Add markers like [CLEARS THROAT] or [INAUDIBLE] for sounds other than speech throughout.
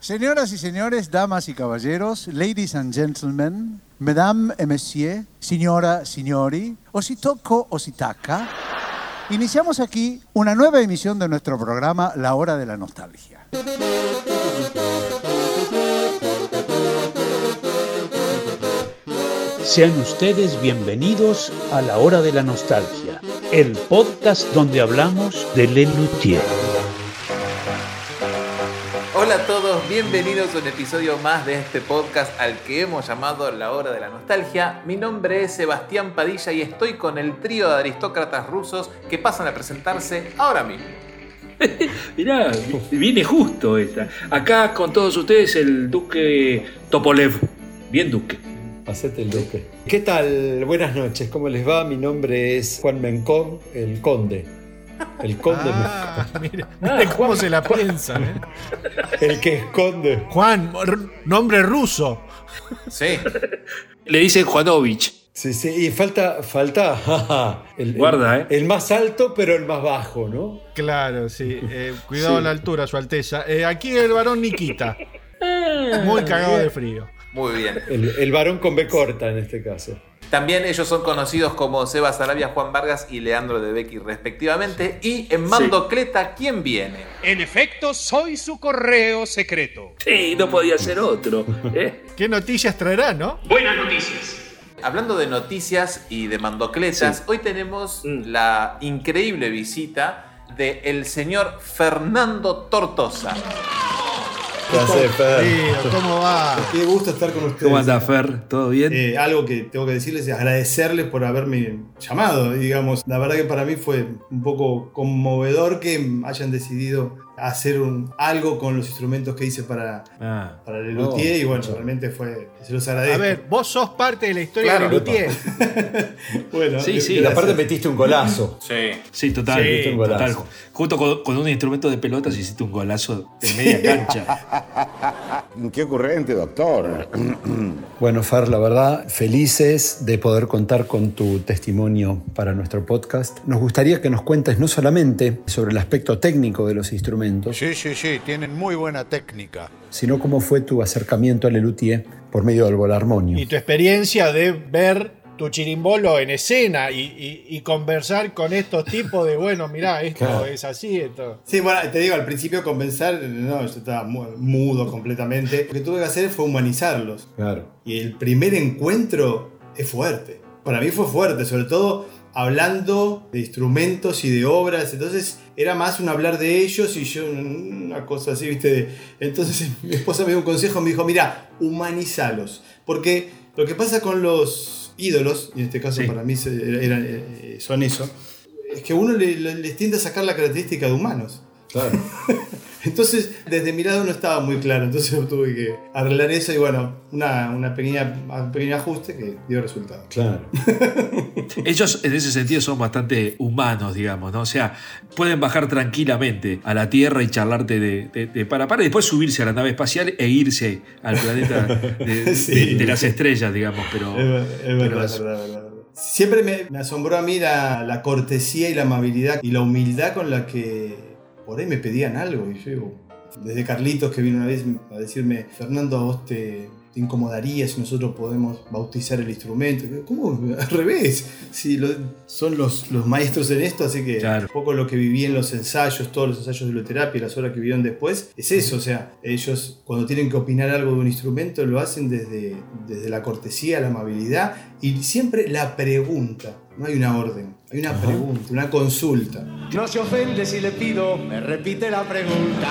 Señoras y señores, damas y caballeros, ladies and gentlemen, mesdames et messieurs, señora, signori, o si toco o si taca, iniciamos aquí una nueva emisión de nuestro programa La Hora de la Nostalgia. Sean ustedes bienvenidos a La Hora de la Nostalgia, el podcast donde hablamos de Lelutier. Hola a todos, bienvenidos a un episodio más de este podcast al que hemos llamado La Hora de la Nostalgia. Mi nombre es Sebastián Padilla y estoy con el trío de aristócratas rusos que pasan a presentarse ahora mismo. [LAUGHS] Mirá, viene justo esta. Acá con todos ustedes el duque Topolev. Bien duque. Hacete el duque. ¿Qué tal? Buenas noches, ¿cómo les va? Mi nombre es Juan Mencón, el conde. El conde Ah, mire, mire cómo se la piensan. ¿eh? El que esconde. Juan, nombre ruso. Sí, Le dicen Juanovich. Sí, sí, y falta, falta, [LAUGHS] el, Guarda, el- ¿eh? el más alto, pero el más bajo, ¿no? Claro, sí. eh, [LAUGHS] cuidado Sí. a la altura, Su Alteza. Eh, aquí el varón Nikita. Muy cagado de frío. muy bien. El, el varón con B corta en este caso. También ellos son conocidos como Sebas Arabia, Juan Vargas y Leandro de Becky respectivamente. Y en Mandocleta, ¿quién viene? En efecto, soy su correo secreto. Sí, no podía ser otro. ¿eh? ¿Qué noticias traerá, no? Buenas noticias. Hablando de noticias y de mandocletas, hoy tenemos la increíble visita de el señor Fernando Tortosa. ¿Qué hace, Fer? ¿cómo va? Qué gusto estar con ustedes. ¿Cómo anda, Fer? ¿Todo bien? Eh, algo que tengo que decirles es agradecerles por haberme llamado, digamos. La verdad que para mí fue un poco conmovedor que hayan decidido hacer un- algo con los instrumentos que hice para, Ah. para el Luthier Oh, y bueno, mucho. realmente fue, se los agradezco. A ver, vos sos parte de la historia Claro. de Luthier. [LAUGHS] bueno, Sí, sí, Y aparte metiste un golazo. Sí. Sí, total. Sí, un total. golazo. Junto con, con un instrumento de pelotas hiciste un golazo de media cancha. [LAUGHS] Qué ocurrente, doctor. [CLEARS THROAT] Bueno, Fer, la verdad, felices de poder contar con tu testimonio para nuestro podcast. Nos gustaría que nos cuentes no solamente sobre el aspecto técnico de los instrumentos, Sí, sí, sí, tienen muy buena técnica. sino cómo fue tu acercamiento al Lelutier por medio del volarmonio. Y tu experiencia de ver tu chirimbolo en escena y, y- y conversar con estos tipos de, bueno, mirá, esto Claro. es así, esto. Sí, bueno, te digo, al principio convencer, no, yo estaba mu- mudo completamente. Lo que tuve que hacer fue humanizarlos. Claro. Y el primer encuentro es fuerte. Para mí fue fuerte, sobre todo hablando de instrumentos y de obras. Entonces era más un hablar de ellos y yo una cosa así, ¿viste? De- Entonces [LAUGHS] mi esposa me dio un consejo, me dijo, mira, humanizalos. Porque lo que pasa con los ídolos, y en este caso Sí. para mí eran- eh, son eso, es que uno le- le- les tiende a sacar la característica de humanos. Claro. [LAUGHS] Entonces, desde mi lado no estaba muy claro, entonces yo tuve que arreglar eso y bueno, una, una pequeña, un pequeño ajuste que dio resultado. Claro. [LAUGHS] Ellos en ese sentido son bastante humanos, digamos, ¿no? O sea, pueden bajar tranquilamente a la Tierra y charlarte de, de, de para para y después subirse a la nave espacial e irse al planeta de, [LAUGHS] Sí. de- de las estrellas, digamos, pero... Es, es verdad, pero verdad, es verdad, verdad. Siempre me, me asombró a mí la, la cortesía y la amabilidad y la humildad con la que por ahí me pedían algo. Y yo digo, desde Carlitos que vino una vez a decirme, Fernando, a vos te, te incomodaría si nosotros podemos bautizar el instrumento. ¿Cómo? [LAUGHS] Al revés. Si lo- son los, los maestros en esto, así que Claro. un poco lo que viví en los ensayos, todos los ensayos de luterapia y las horas que vivieron después, es eso. O sea, ellos cuando tienen que opinar algo de un instrumento lo hacen desde, desde la cortesía, la amabilidad y siempre la pregunta. No hay una orden, hay una pregunta, una consulta. No se ofende si le pido, me repite la pregunta.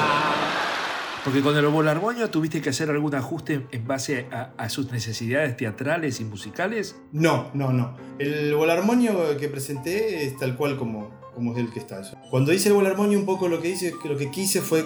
Porque con el volarmonio tuviste que hacer algún ajuste en base a, a sus necesidades teatrales y musicales. No, no, no. El volarmonio que presenté es tal cual como, como es el que está. Cuando hice el volarmonio, un poco lo que hice, que lo que quise fue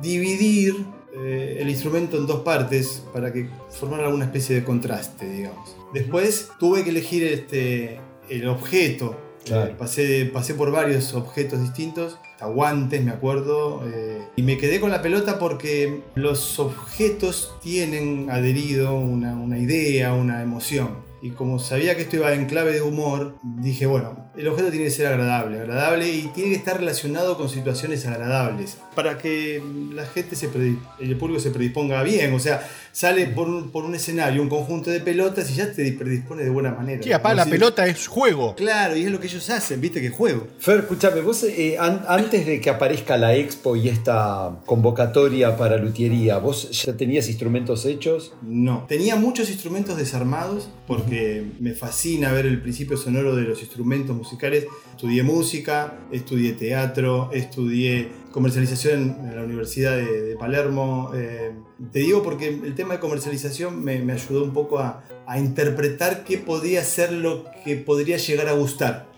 dividir eh, el instrumento en dos partes para que formara alguna especie de contraste, digamos. Después tuve que elegir este, el objeto. Claro. Eh, pasé, por varios objetos distintos, hasta guantes, me acuerdo, eh, y me quedé con la pelota porque los objetos tienen adherido una, una idea, una emoción. Y como sabía que esto iba en clave de humor, dije, bueno, el objeto tiene que ser agradable, agradable y tiene que estar relacionado con situaciones agradables para que la gente se el público se predisponga bien. O sea, sale por un, por un escenario un conjunto de pelotas y ya te predispone de buena manera. Sí, apá, la si- pelota es juego. Claro, y es lo que ellos hacen, viste que juego. Fer, escúchame, vos eh, an- antes de que aparezca la expo y esta convocatoria para luthiería, ¿vos ya tenías instrumentos hechos? No. Tenía muchos instrumentos desarmados porque me fascina ver el principio sonoro de los instrumentos musicales. Estudié música, estudié teatro, estudié comercialización en la Universidad de, Palermo. Eh, te digo porque el tema de comercialización me, me ayudó un poco a, a interpretar qué podía ser lo que podría llegar a gustar.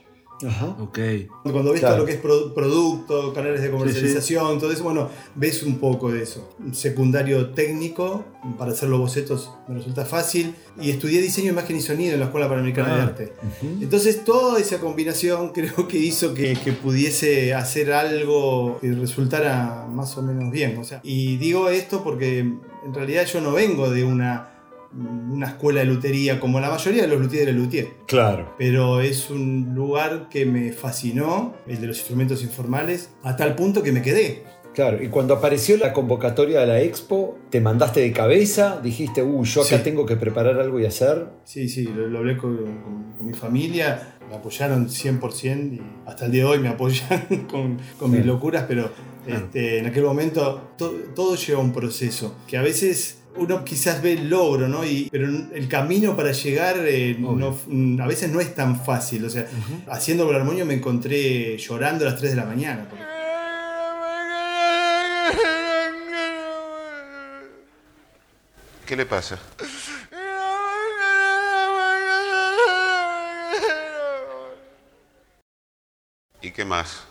Ajá. Ok. Cuando ves Claro. todo lo que es pro- producto, canales de comercialización, todo eso, bueno, ves un poco de eso. Un secundario técnico, para hacer los bocetos me resulta fácil. Y estudié diseño, imagen y sonido en la Escuela Panamericana de Ah. Arte. Entonces, toda esa combinación [LAUGHS] creo que hizo que, que pudiese hacer algo que resultara más o menos bien. O sea, y digo esto porque en realidad yo no vengo de una, una escuela de lutería como la mayoría de los luthieres de luthier Claro. pero es un lugar que me fascinó, el de los instrumentos informales, a tal punto que me quedé. Claro, y cuando apareció la convocatoria de la expo, te mandaste de cabeza, dijiste, uh, yo acá Sí. tengo que preparar algo y hacer. Sí, sí, lo, lo hablé con, con- con mi familia, me apoyaron 100% y hasta el día de hoy me apoyan [LAUGHS] con, con mis Sí. locuras, pero este, en aquel momento to- todo lleva un proceso, que a veces uno quizás ve el logro, ¿no? Y, pero el camino para llegar eh, no- a veces no es tan fácil. O sea, haciendo el armonio me encontré llorando a las 3 de la mañana. porque- ¿Qué le pasa? ¿Y qué más?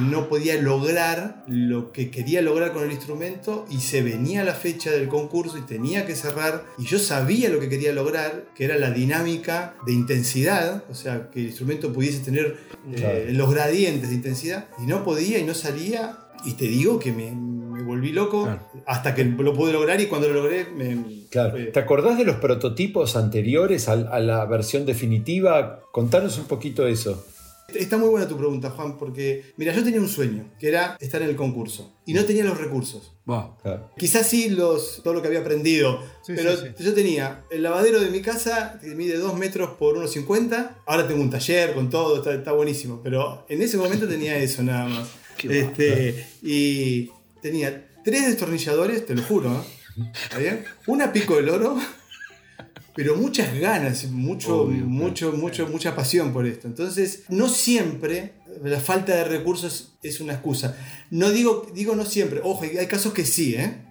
No podía lograr lo que quería lograr con el instrumento y se venía la fecha del concurso y tenía que cerrar y yo sabía lo que quería lograr, que era la dinámica de intensidad, o sea, que el instrumento pudiese tener eh, los gradientes de intensidad y no podía y no salía y te digo que me, me volví loco Claro. hasta que lo pude lograr y cuando lo logré me... Claro. ¿Te acordás de los prototipos anteriores al- a, la versión definitiva? Contanos un poquito eso. Está muy buena tu pregunta, Juan, porque mira, yo tenía un sueño, que era estar en el concurso y no tenía los recursos. Wow. Claro. Quizás sí los, todo lo que había aprendido, Sí, pero sí, yo tenía el lavadero de mi casa que mide 2 metros por 1,50. Ahora tengo un taller con todo, está, está buenísimo, pero en ese momento tenía [LAUGHS] eso nada más. Qué Este, y tenía tres destornilladores, te lo juro, ¿eh? ¿Está bien? Una pico del oro, pero muchas ganas, mucho, Obvio, mucho, mucho, mucha pasión por esto. Entonces, no siempre la falta de recursos es una excusa. No digo, digo no siempre, ojo, hay casos que sí, ¿eh?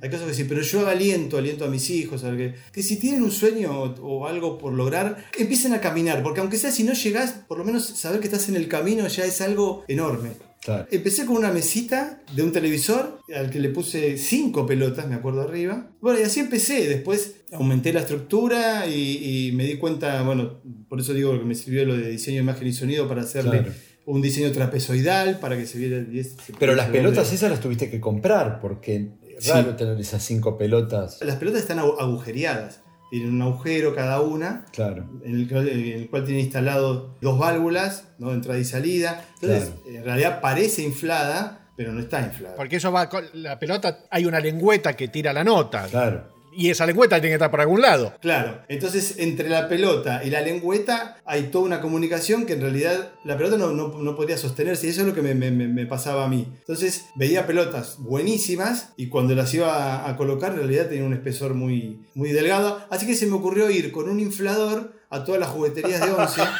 Hay casos que sí, pero yo aliento, aliento a mis hijos, a que, que si tienen un sueño o, o algo por lograr, empiecen a caminar, porque aunque sea si no llegás, por lo menos saber que estás en el camino ya es algo enorme. Claro. Empecé con una mesita de un televisor al que le puse cinco pelotas, me acuerdo arriba. Bueno, y así empecé. Después aumenté la estructura y, y me di cuenta, bueno, por eso digo que me sirvió lo de diseño, imagen y sonido para hacerle Claro. un diseño trapezoidal para que se viera el 10. se Pero las pelotas esas las tuviste que comprar, porque es raro Sí. tener esas cinco pelotas. Las pelotas están agu- agujereadas. Tienen un agujero cada una, Claro. en el, cual- en el cual tiene instalado dos válvulas, ¿no? entrada y salida. Entonces, en realidad parece inflada, pero no está inflada. Porque eso va con la pelota, hay una lengüeta que tira la nota. Claro. Y esa lengüeta tiene que estar por algún lado. Claro, entonces entre la pelota y la lengüeta hay toda una comunicación que en realidad la pelota no, no- no podría sostenerse y eso es lo que me, me- me- me pasaba a mí. Entonces veía pelotas buenísimas y cuando las iba a, a colocar en realidad tenía un espesor muy, muy delgado, así que se me ocurrió ir con un inflador a todas las jugueterías de 11. [LAUGHS]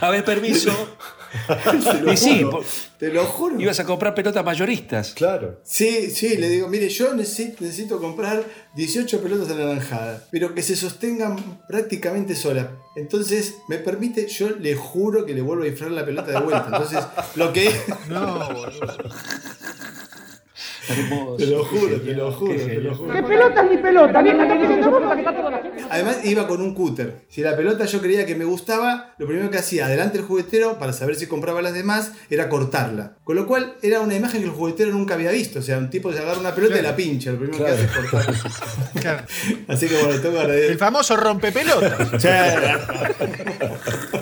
A ver, permiso. [LAUGHS] Y sí, por- te lo juro. Ibas a comprar pelotas mayoristas. Claro. Sí, sí, le digo, mire, yo necesito, necesito comprar 18 pelotas anaranjadas, pero que se sostengan prácticamente solas. Entonces, me permite, yo le juro que le vuelvo a inflar la pelota de vuelta. Entonces, lo que... No, boludo. Hermoso. Te lo juro, te lo juro, Qué te lo juro. ¿Qué pelota? Vieja, que que sos pelota, que está toda la gente. Además iba con un cúter. Si la pelota yo creía que me gustaba, lo primero que hacía adelante el juguetero para saber si compraba las demás era cortarla. Con lo cual era una imagen que el juguetero nunca había visto. O sea, un tipo se agarra una pelota y la pincha. Lo primero que hace es cortarla. [LAUGHS] Claro. Así que bueno, tengo que. El famoso rompepelota.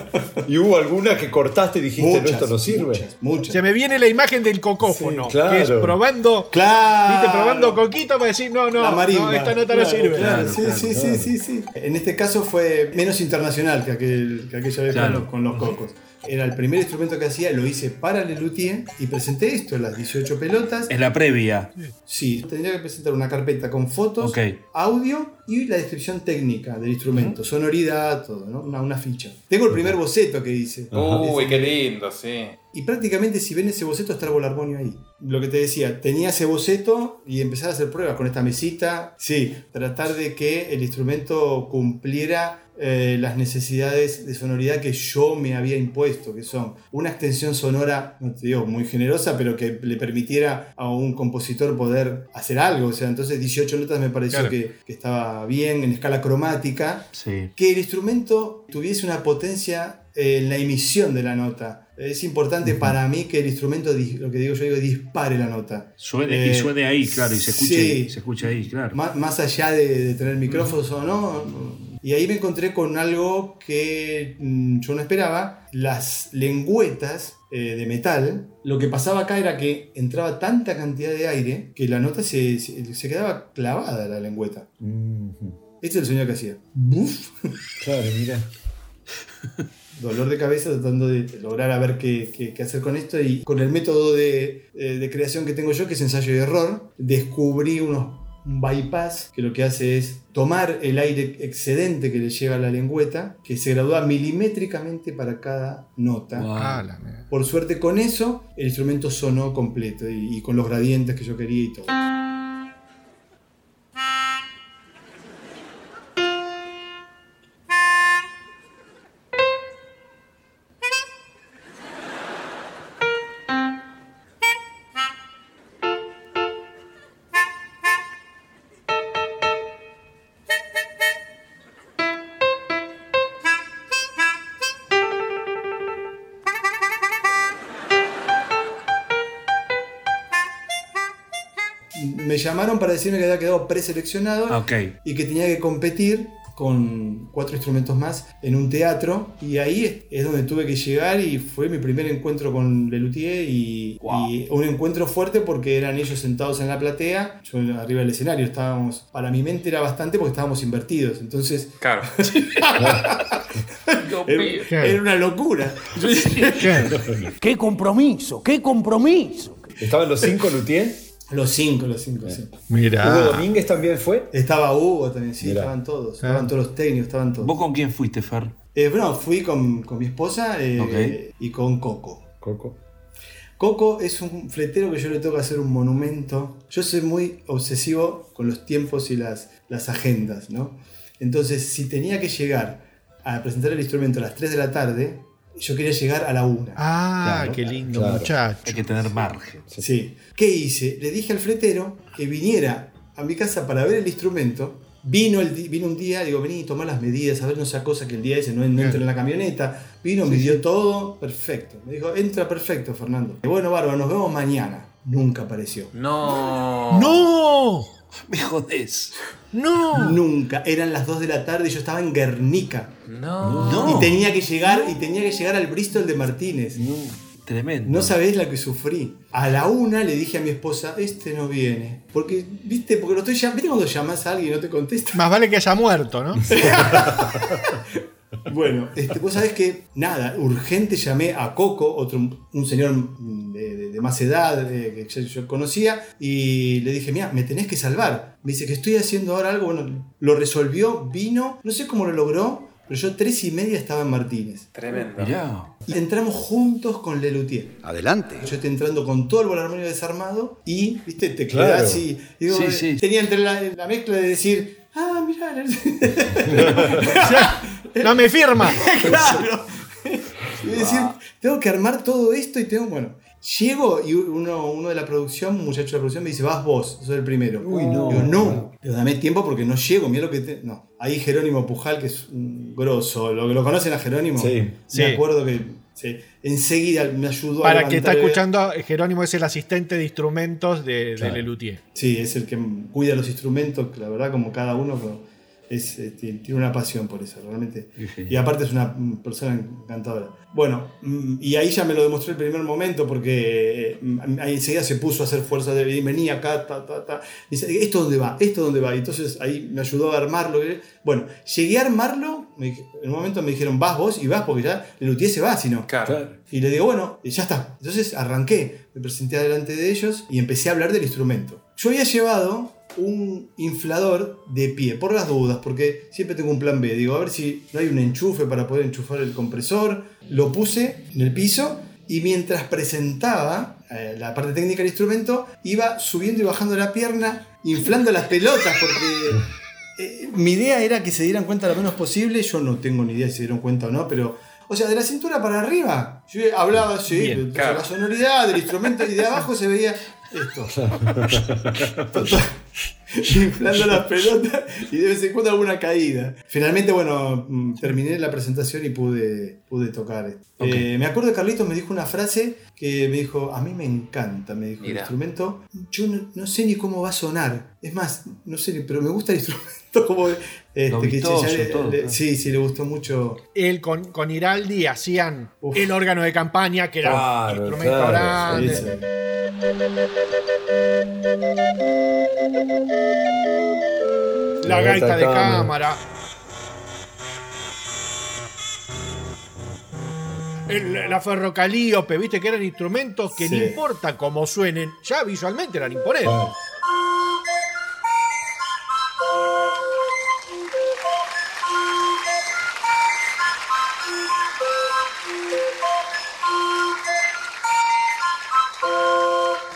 [LAUGHS] ¿Y hubo alguna que cortaste y dijiste, no, esto no sirve? Muchas, muchas. Se me viene la imagen del cocófono. Sí, claro. Que es probando. Claro. ¿Viste? Probando coquito para decir, no, no, La marimba. no, esta nota no Claro, sirve. claro, Claro, sí, claro, sí, claro. sí, sí, sí. En este caso fue menos internacional que, aquel, que aquella vez Claro. con, los, con los cocos. Era el primer instrumento que hacía, lo hice para Lelutier y presenté esto, las 18 pelotas. En la previa. Sí, tendría que presentar una carpeta con fotos, audio y la descripción técnica del instrumento, sonoridad, todo, ¿no? Una, una ficha. Tengo el primer boceto que hice. Uy, qué lindo, sí. Y prácticamente si ven ese boceto está el volarmonio ahí. Lo que te decía, tenía ese boceto y empezar a hacer pruebas con esta mesita. Sí, tratar de que el instrumento cumpliera eh, las necesidades de sonoridad que yo me había impuesto, que son una extensión sonora, no te digo muy generosa, pero que le permitiera a un compositor poder hacer algo. O sea, entonces 18 notas me pareció Claro. que, que estaba bien en escala cromática Sí. que el instrumento tuviese una potencia en la emisión de la nota. Es importante para mí que el instrumento, lo que digo yo digo, dispare la nota. Suene, y Eh, suene ahí, claro, y se escuche, sí. se escuche ahí, claro. Má- Más, allá de, de tener micrófonos o no. Y ahí me encontré con algo que mm, yo no esperaba. Las lengüetas eh, de metal. Lo que pasaba acá era que entraba tanta cantidad de aire que la nota se, se- se quedaba clavada la lengüeta. Mhm. Este es el sonido que hacía. Buf. Claro, mira. [LAUGHS] dolor de cabeza tratando de lograr a ver qué, qué- qué hacer con esto y con el método de, eh, de creación que tengo yo, que es ensayo y error, descubrí unos, un bypass que lo que hace es tomar el aire excedente que le llega a la lengüeta, que se gradúa milimétricamente para cada nota. Wow. Ah. Por suerte con eso el instrumento sonó completo y, y con los gradientes que yo quería y todo. Decirme que había quedado preseleccionado Ah, ok. y que tenía que competir con cuatro instrumentos más en un teatro y ahí es- donde tuve que llegar y fue mi primer encuentro con Lelutier y, y un encuentro fuerte porque eran ellos sentados en la platea, yo arriba del escenario estábamos, para mi mente era bastante porque estábamos invertidos, entonces Claro. [LAUGHS] era, era una locura. ¡Qué compromiso! ¡Qué compromiso! ¿Estaban los cinco Luthier? Los cinco, los cinco, sí. ¿Hugo Mira. Domínguez también fue? Estaba Hugo también, sí, Mirá. estaban todos, estaban todos los técnicos, estaban todos. ¿Vos con quién fuiste, Fer? Eh, bueno, fui con, con mi esposa eh, y con Coco. Coco. Coco es un fletero que yo le tengo que hacer un monumento. Yo soy muy obsesivo con los tiempos y las, las agendas, ¿no? Entonces, si tenía que llegar a presentar el instrumento a las 3 de la tarde, yo quería llegar a la 1. Ah, Claro, qué lindo claro. muchacho. Hay que tener margen. Sí. ¿Qué hice? Le dije al fletero que viniera a mi casa para ver el instrumento. Vino, el vino un día, digo, vení, toma las medidas, a ver no sea cosa que el día ese no, no entre en la camioneta. Vino, midió todo, perfecto. Me dijo, entra perfecto, Fernando. Y bueno, Bárbaro, nos vemos mañana. Nunca apareció. No. ¡No! [LAUGHS] Me jodés. ¡No! Nunca. Eran las 2 de la tarde y yo estaba en Guernica. No. No. Y tenía que llegar, y tenía que llegar al Bristol de Martínez. Tremendo. No sabés la que sufrí. A la una le dije a mi esposa, este no viene. Porque, viste, porque lo estoy llamando. ¿Viste cuando llamas a alguien y no te contesta? Más vale que haya muerto, ¿no? [LAUGHS] Bueno, este, vos sabés que, nada, urgente llamé a Coco, otro, un señor de, de- más edad eh, que yo, yo conocía, y le dije, mira, me tenés que salvar. Me dice que estoy haciendo ahora algo, bueno, lo resolvió, vino, no sé cómo lo logró, pero yo tres y media estaba en Martínez. Tremendo. Mirá. Y entramos juntos con Lelutier. Adelante. Yo estoy entrando con todo el volarmonio desarmado y, viste, te Claro. quedás así. Digo, Sí, sí. Tenía entre la, la mezcla de decir, ah, mirá. [LAUGHS] No me firma. [LAUGHS] claro. Y decir, tengo que armar todo esto y tengo, bueno. Llego y uno, uno de la producción, un muchacho de la producción, me dice, vas vos, sos el primero. Uy, no. Digo, no, Digo, dame tiempo porque no llego, mira lo que te... No, ahí Jerónimo Pujal, que es un grosso, lo, lo conocen a Jerónimo. Sí. Me Sí. acuerdo que sí, enseguida me ayudó a Para que está escuchando, Jerónimo es el asistente de instrumentos de, Claro. de Lelutier. Sí, es el que cuida los instrumentos, la verdad, como cada uno, pero es, eh, tiene una pasión por eso, realmente. Genial. Y aparte es una persona encantadora. Bueno, mm, y ahí ya me lo demostró el primer momento, porque eh, ahí enseguida se puso a hacer fuerza de y venía acá, ta, ta, ta. Dice, ¿esto dónde va? ¿Esto dónde va? Y entonces ahí me ayudó a armarlo. Bueno, llegué a armarlo, me en un momento me dijeron, vas vos y vas, porque ya el luthier se va, si no. Claro. Y le digo, bueno, ya está. Entonces arranqué, me presenté delante de ellos y empecé a hablar del instrumento. Yo había llevado un inflador de pie, por las dudas, porque siempre tengo un plan B. Digo, a ver si no hay un enchufe para poder enchufar el compresor. Lo puse en el piso y mientras presentaba eh, la parte técnica del instrumento, iba subiendo y bajando la pierna, inflando las pelotas, porque eh, mi idea era que se dieran cuenta lo menos posible. Yo no tengo ni idea si se dieron cuenta o no, pero. O sea, de la cintura para arriba. Yo hablaba así, Bien, claro. la sonoridad del instrumento y de abajo se veía esto. Total, [LAUGHS] Inflando las pelotas y de vez en cuando alguna caída. Finalmente, bueno, mm, terminé la presentación y pude, pude tocar. Eh, me acuerdo que Carlitos me dijo una frase que me dijo, a mí me encanta, me dijo el instrumento. Yo no, no sé ni cómo va a sonar. Es más, no sé, ni- pero me gusta el instrumento [LAUGHS] como... Este, Lo que vistoso, ya le- todo, le- claro. sí, sí, le gustó mucho. Él con, con Iraldi hacían Uf. el órgano de campaña, que era Claro, un instrumento claro, grande. Sí, sí. La gaita de cámara. cámara. El- la ferrocalíope, viste que eran instrumentos que Sí. no importa cómo suenen, ya visualmente eran imponentes.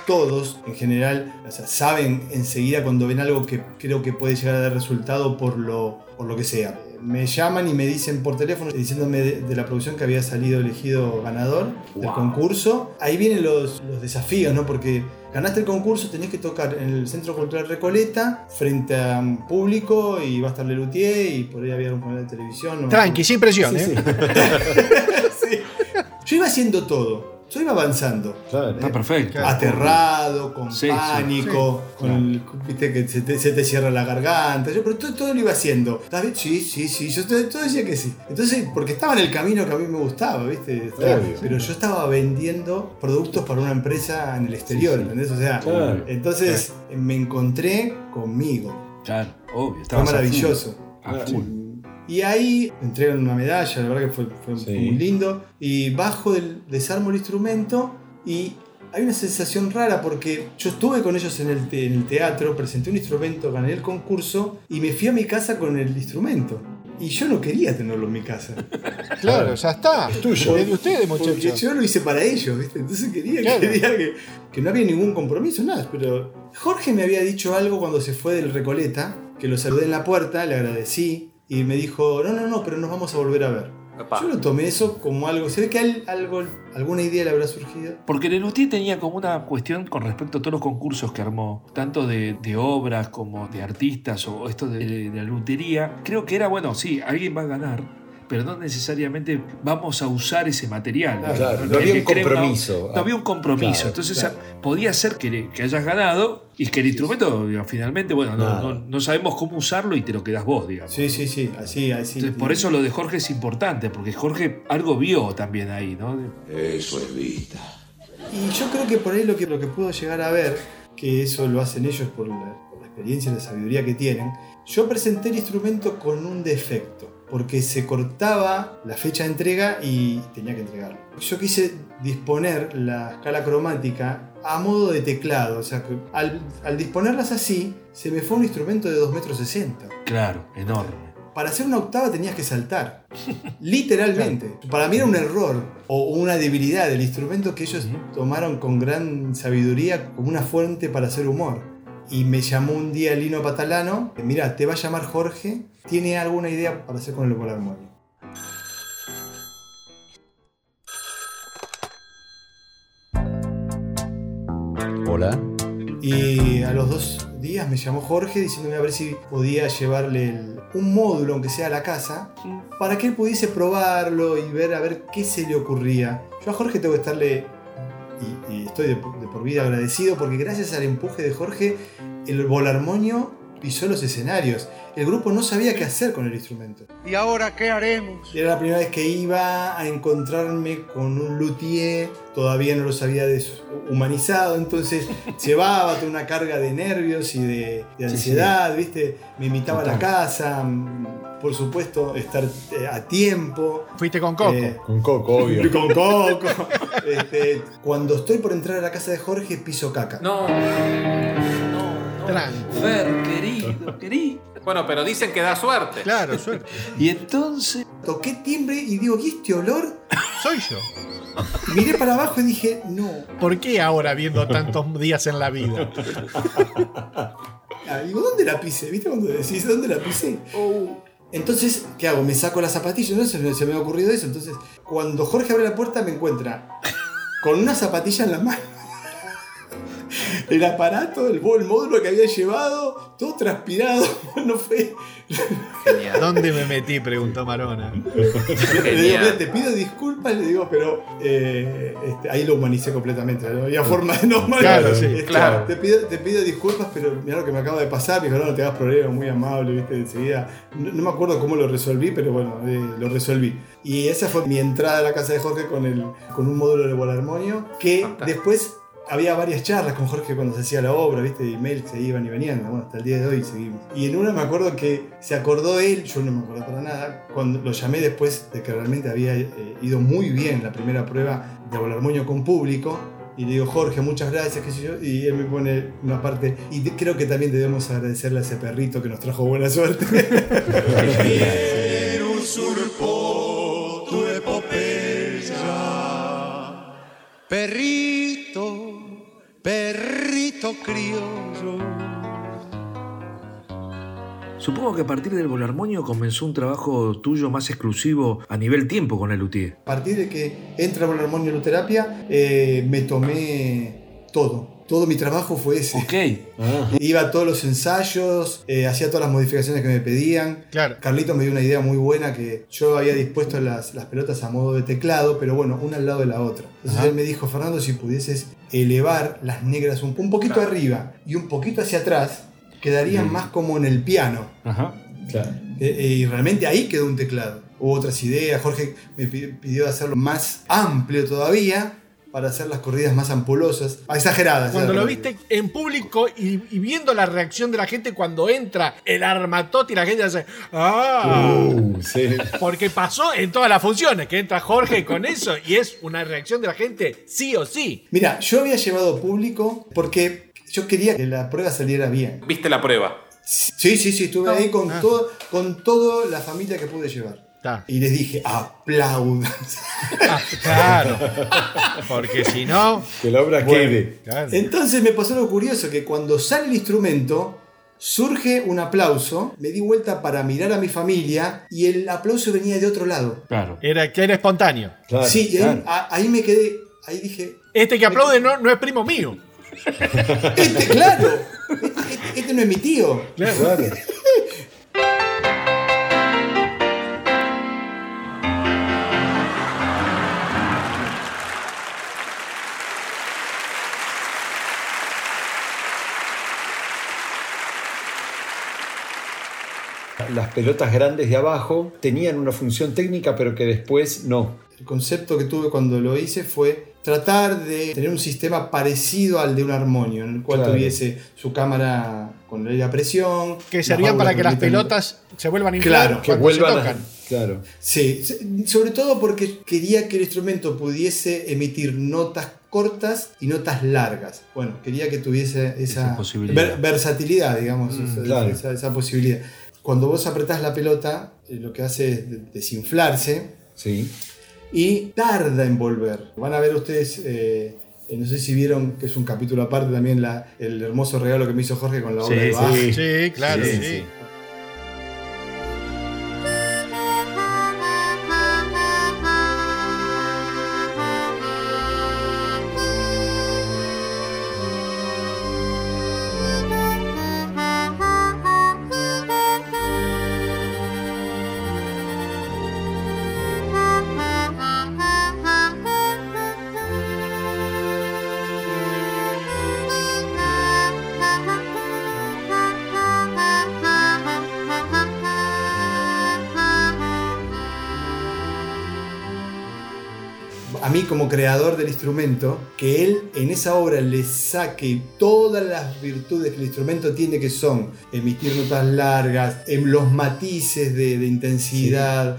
Todos en general o sea, saben enseguida cuando ven algo que creo que puede llegar a dar resultado por lo, por lo que sea. Me llaman y me dicen por teléfono diciéndome de, de la producción que había salido elegido ganador del concurso. Ahí vienen los, los desafíos, ¿no? Porque ganaste el concurso, tenés que tocar en el Centro Cultural Recoleta frente a un público y va a estar Lelutier y por ahí había un canal de televisión. ¿no? Tranqui, sin presión, Sí, ¿eh? sí. [LAUGHS] Sí. Yo iba haciendo todo. Yo iba avanzando. claro. Está perfecto. Aterrado, con Sí, sí, pánico, con el, viste que se te, se te cierra la garganta. Yo, pero todo, todo lo iba haciendo. ¿Estás bien? Sí, sí, sí. Yo todo, todo decía que sí. Entonces, porque estaba en el camino que a mí me gustaba, ¿viste? Pero yo estaba vendiendo productos para una empresa en el exterior, ¿entendés? O sea, Claro. entonces me encontré conmigo. Claro, obvio. Fue estabas a full. maravilloso. A full. Y ahí entregan una medalla, la verdad que fue, fue- fue Sí. muy lindo. Y bajo del desarmo el instrumento y hay una sensación rara porque yo estuve con ellos en el, te- en el teatro, presenté un instrumento, gané el concurso y me fui a mi casa con el instrumento. Y yo no quería tenerlo en mi casa. [LAUGHS] Claro, ya está. Es tuyo. Es de ustedes, Porque muchachos. yo lo hice para ellos, ¿viste? Entonces quería, Claro. quería que, que no había ningún compromiso, nada. Pero Jorge me había dicho algo cuando se fue del Recoleta, que lo saludé en la puerta, le agradecí, y me dijo, no, no, no, pero nos vamos a volver a ver. Epa. Yo lo tomé eso como algo, se ve que algo, alguna idea le habrá surgido. Porque Lelutier tenía como una cuestión con respecto a todos los concursos que armó, tanto de, de obras como de artistas o esto de, de la lutería. Creo que era, bueno, sí, alguien va a ganar, pero no necesariamente vamos a usar ese material. Claro, no había un compromiso. no había un compromiso. Claro, Entonces podía ser que, que hayas ganado y que el instrumento, digo, finalmente, bueno, no, Nada. no- no sabemos cómo usarlo y te lo quedas vos, digamos. Sí, sí, sí, así, así. Entonces, por eso lo de Jorge es importante, porque Jorge algo vio también ahí, ¿no? Eso es vista. Y yo creo que por ahí lo que, lo que puedo llegar a ver, que eso lo hacen ellos por la, por la experiencia y la sabiduría que tienen, yo presenté el instrumento con un defecto, porque se cortaba la fecha de entrega y tenía que entregarlo. Yo quise disponer la escala cromática a modo de teclado, o sea que al, al disponerlas así, se me fue un instrumento de 2,60 metros. Claro, enorme. Para hacer una octava tenías que saltar. [LAUGHS] Literalmente. Para mí era un error o una debilidad del instrumento que ellos tomaron con gran sabiduría como una fuente para hacer humor. Y me llamó un día Lino Patalano. Mira, te va a llamar Jorge. ¿Tiene alguna idea para hacer con el armonio? Hola. Y a los dos días me llamó Jorge diciéndome a ver si podía llevarle el- un módulo, aunque sea a la casa, para que él pudiese probarlo y ver a ver qué se le ocurría. Yo a Jorge tengo que estarle, y, y estoy de por vida agradecido, porque gracias al empuje de Jorge, el volarmonio pisó los escenarios. El grupo no sabía qué hacer con el instrumento. ¿Y ahora qué haremos? Era la primera vez que iba a encontrarme con un luthier, todavía no los había deshumanizado, entonces [LAUGHS] llevaba toda una carga de nervios y de, de Sí, ansiedad, ¿viste? Me invitaba a la Total. casa, por supuesto, estar eh, a tiempo. Fuiste con Coco. Eh, Con Coco, obvio. [LAUGHS] con Coco. [LAUGHS] Este, cuando estoy por entrar a la casa de Jorge, piso caca. No. Tranqui. Fer, querido, querido. Bueno, pero dicen que da suerte. Claro, suerte. [LAUGHS] Y entonces. Toqué timbre y digo, ¿y este olor? Soy yo. Y miré para abajo y dije, no. ¿Por qué ahora viendo tantos días en la vida? Ah, digo, ¿dónde la pisé? ¿Viste cuando decís dónde la pisé? Entonces, ¿qué hago? Me saco las zapatillas, ¿no? Se se me ha ocurrido eso. Entonces, cuando Jorge abre la puerta, me encuentra con una zapatilla en la mano. [LAUGHS] El aparato, el, el módulo que había llevado, todo transpirado. [LAUGHS] No fue. ¿A dónde me metí? Preguntó Marona. Le digo, Genial. "Mira, te pido disculpas, le digo, pero eh, este, ahí lo humanicé completamente. No había forma de no Claro, sí, Este, claro. Te pido, te pido disculpas, pero mira lo que me acaba de pasar. Me dijo, no, no te hagas problema, muy amable, viste, enseguida. No, no me acuerdo cómo lo resolví, pero bueno, eh, lo resolví. Y esa fue mi entrada a la casa de Jorge con, el, con un módulo de volarmonio, que Fantástico. después había varias charlas con Jorge cuando se hacía la obra, ¿viste? Emails se iban y venían, bueno, hasta el día de hoy seguimos. Y en una me acuerdo que se acordó él, yo no me acuerdo para nada, cuando lo llamé después de que realmente había eh, ido muy bien la primera prueba de volarmonio con público. Y le digo, Jorge, muchas gracias, qué sé yo. Y él me pone una parte. Y creo que también debemos agradecerle a ese perrito que nos trajo buena suerte. usurpó perrito criollo. Supongo que a partir del volarmonio comenzó un trabajo tuyo más exclusivo a nivel tiempo con el luthier. A partir de que entra volarmonio en terapia, eh, me tomé todo. Todo mi trabajo fue ese. Ok. Iba a todos los ensayos, eh, hacía todas las modificaciones que me pedían. Claro. Carlito me dio una idea muy buena que yo había dispuesto las, las pelotas a modo de teclado, pero bueno, una al lado de la otra. Entonces Ajá. él me dijo, Fernando, si pudieses elevar las negras un, un poquito arriba y un poquito hacia atrás, quedarían más como en el piano. Ajá. Claro. Eh, eh, y realmente ahí quedó un teclado. Hubo otras ideas, Jorge me pi- pidió hacerlo más amplio todavía para hacer las corridas más ampulosas, exageradas. Cuando lo viste en público y, y viendo la reacción de la gente cuando entra el armatote y la gente hace ¡Ah! Uh, sí. Porque pasó en todas las funciones, que entra Jorge con eso y es una reacción de la gente sí o sí. Mira, yo había llevado público porque yo quería que la prueba saliera bien. Viste la prueba. Sí, sí, sí, estuve ahí con, Ah. todo, con toda la familia que pude llevar. Está. Y les dije, aplaudan. Ah, claro. Porque si no. Que la obra Bueno. quede. claro. Entonces me pasó lo curioso, que cuando sale el instrumento, surge un aplauso, me di vuelta para mirar a mi familia y el aplauso venía de otro lado. Claro. Era que era espontáneo. Claro, sí, y ahí, claro. a- ahí me quedé, ahí dije, Este que aplaude no, no es primo mío. este, claro, este, este- este no es mi tío. Claro. Pelotas grandes de abajo tenían una función técnica, pero que después no. El concepto que tuve cuando lo hice fue tratar de tener un sistema parecido al de un armonio, en el cual Claro. tuviese su cámara con ley a presión. Que las servían para que las pelotas se vuelvan a inflar Claro, Que vuelvan se a. tocan. Claro. Sí, sobre todo porque quería que el instrumento pudiese emitir notas cortas y notas largas. Bueno, quería que tuviese esa, Esa ver- versatilidad, digamos, Mm, esa, claro. esa- esa posibilidad. Cuando vos apretás la pelota, eh, lo que hace es de- desinflarse Sí. y tarda en volver. Van a ver ustedes, eh, eh, no sé si vieron que es un capítulo aparte también la, el hermoso regalo que me hizo Jorge con la obra Sí, de Bach. sí. Sí, claro, Sí, sí. Como creador del instrumento, que él en esa obra le saque todas las virtudes que el instrumento tiene, que son emitir notas largas, en los matices de, de intensidad,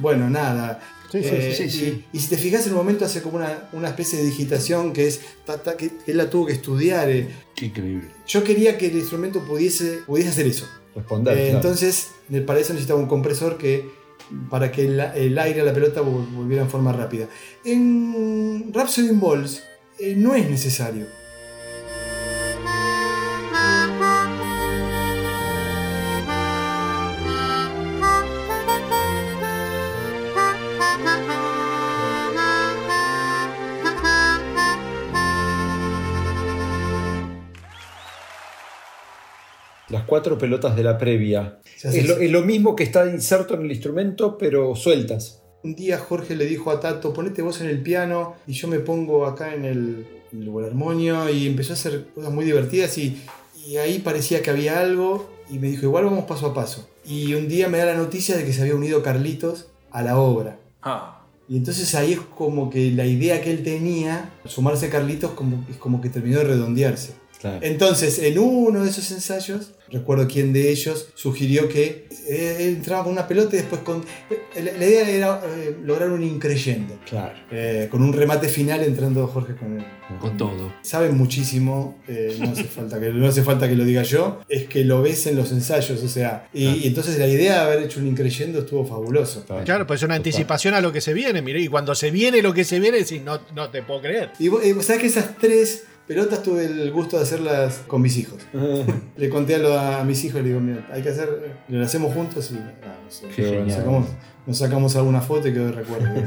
bueno, nada. Sí, sí, Eh, sí, sí. Y, y si te fijas en un momento hace como una, una especie de digitación que es ta, ta, que él la tuvo que estudiar. eh. Qué increíble. Yo quería que el instrumento pudiese, pudiese hacer eso. Responder. Eh, claro. Entonces, para eso necesitaba un compresor que para que el, el aire a la pelota vol- volviera en forma rápida. En Rhapsody in Balls eh, no es necesario. Cuatro pelotas de la previa. Es lo, así. es lo mismo que está inserto en el instrumento, pero sueltas. Un día Jorge le dijo a Tato, ponete vos en el piano y yo me pongo acá en el, en el armonio y empezó a hacer cosas muy divertidas y, y ahí parecía que había algo y me dijo, igual vamos paso a paso. Y un día me da la noticia de que se había unido Carlitos a la obra. Ah, Y entonces ahí es como que la idea que él tenía, sumarse a Carlitos, como, es como que terminó de redondearse. Claro. Entonces, en uno de esos ensayos, recuerdo quién de ellos sugirió que eh, él entraba con una pelota y después con... eh, La, la idea era eh, lograr un increyendo, Claro. eh, con un remate final entrando Jorge con él. Con todo. Saben muchísimo, eh, no, hace falta que, no hace falta que lo diga yo, es que lo ves en los ensayos, o sea, y, y entonces la idea de haber hecho un increyendo estuvo fabuloso. Claro, pues es una anticipación a lo que se viene, mire, y cuando se viene lo que se viene, decís, no, no te puedo creer. Y vos, eh, sabés que esas tres pelotas tuve el gusto de hacerlas con mis hijos. [LAUGHS] Le conté a, lo- a mis hijos, le digo, mira, hay que hacer, lo hacemos juntos y ah, no sé, Qué nos, sacamos, nos sacamos alguna foto y quedó de recuerdo. [LAUGHS]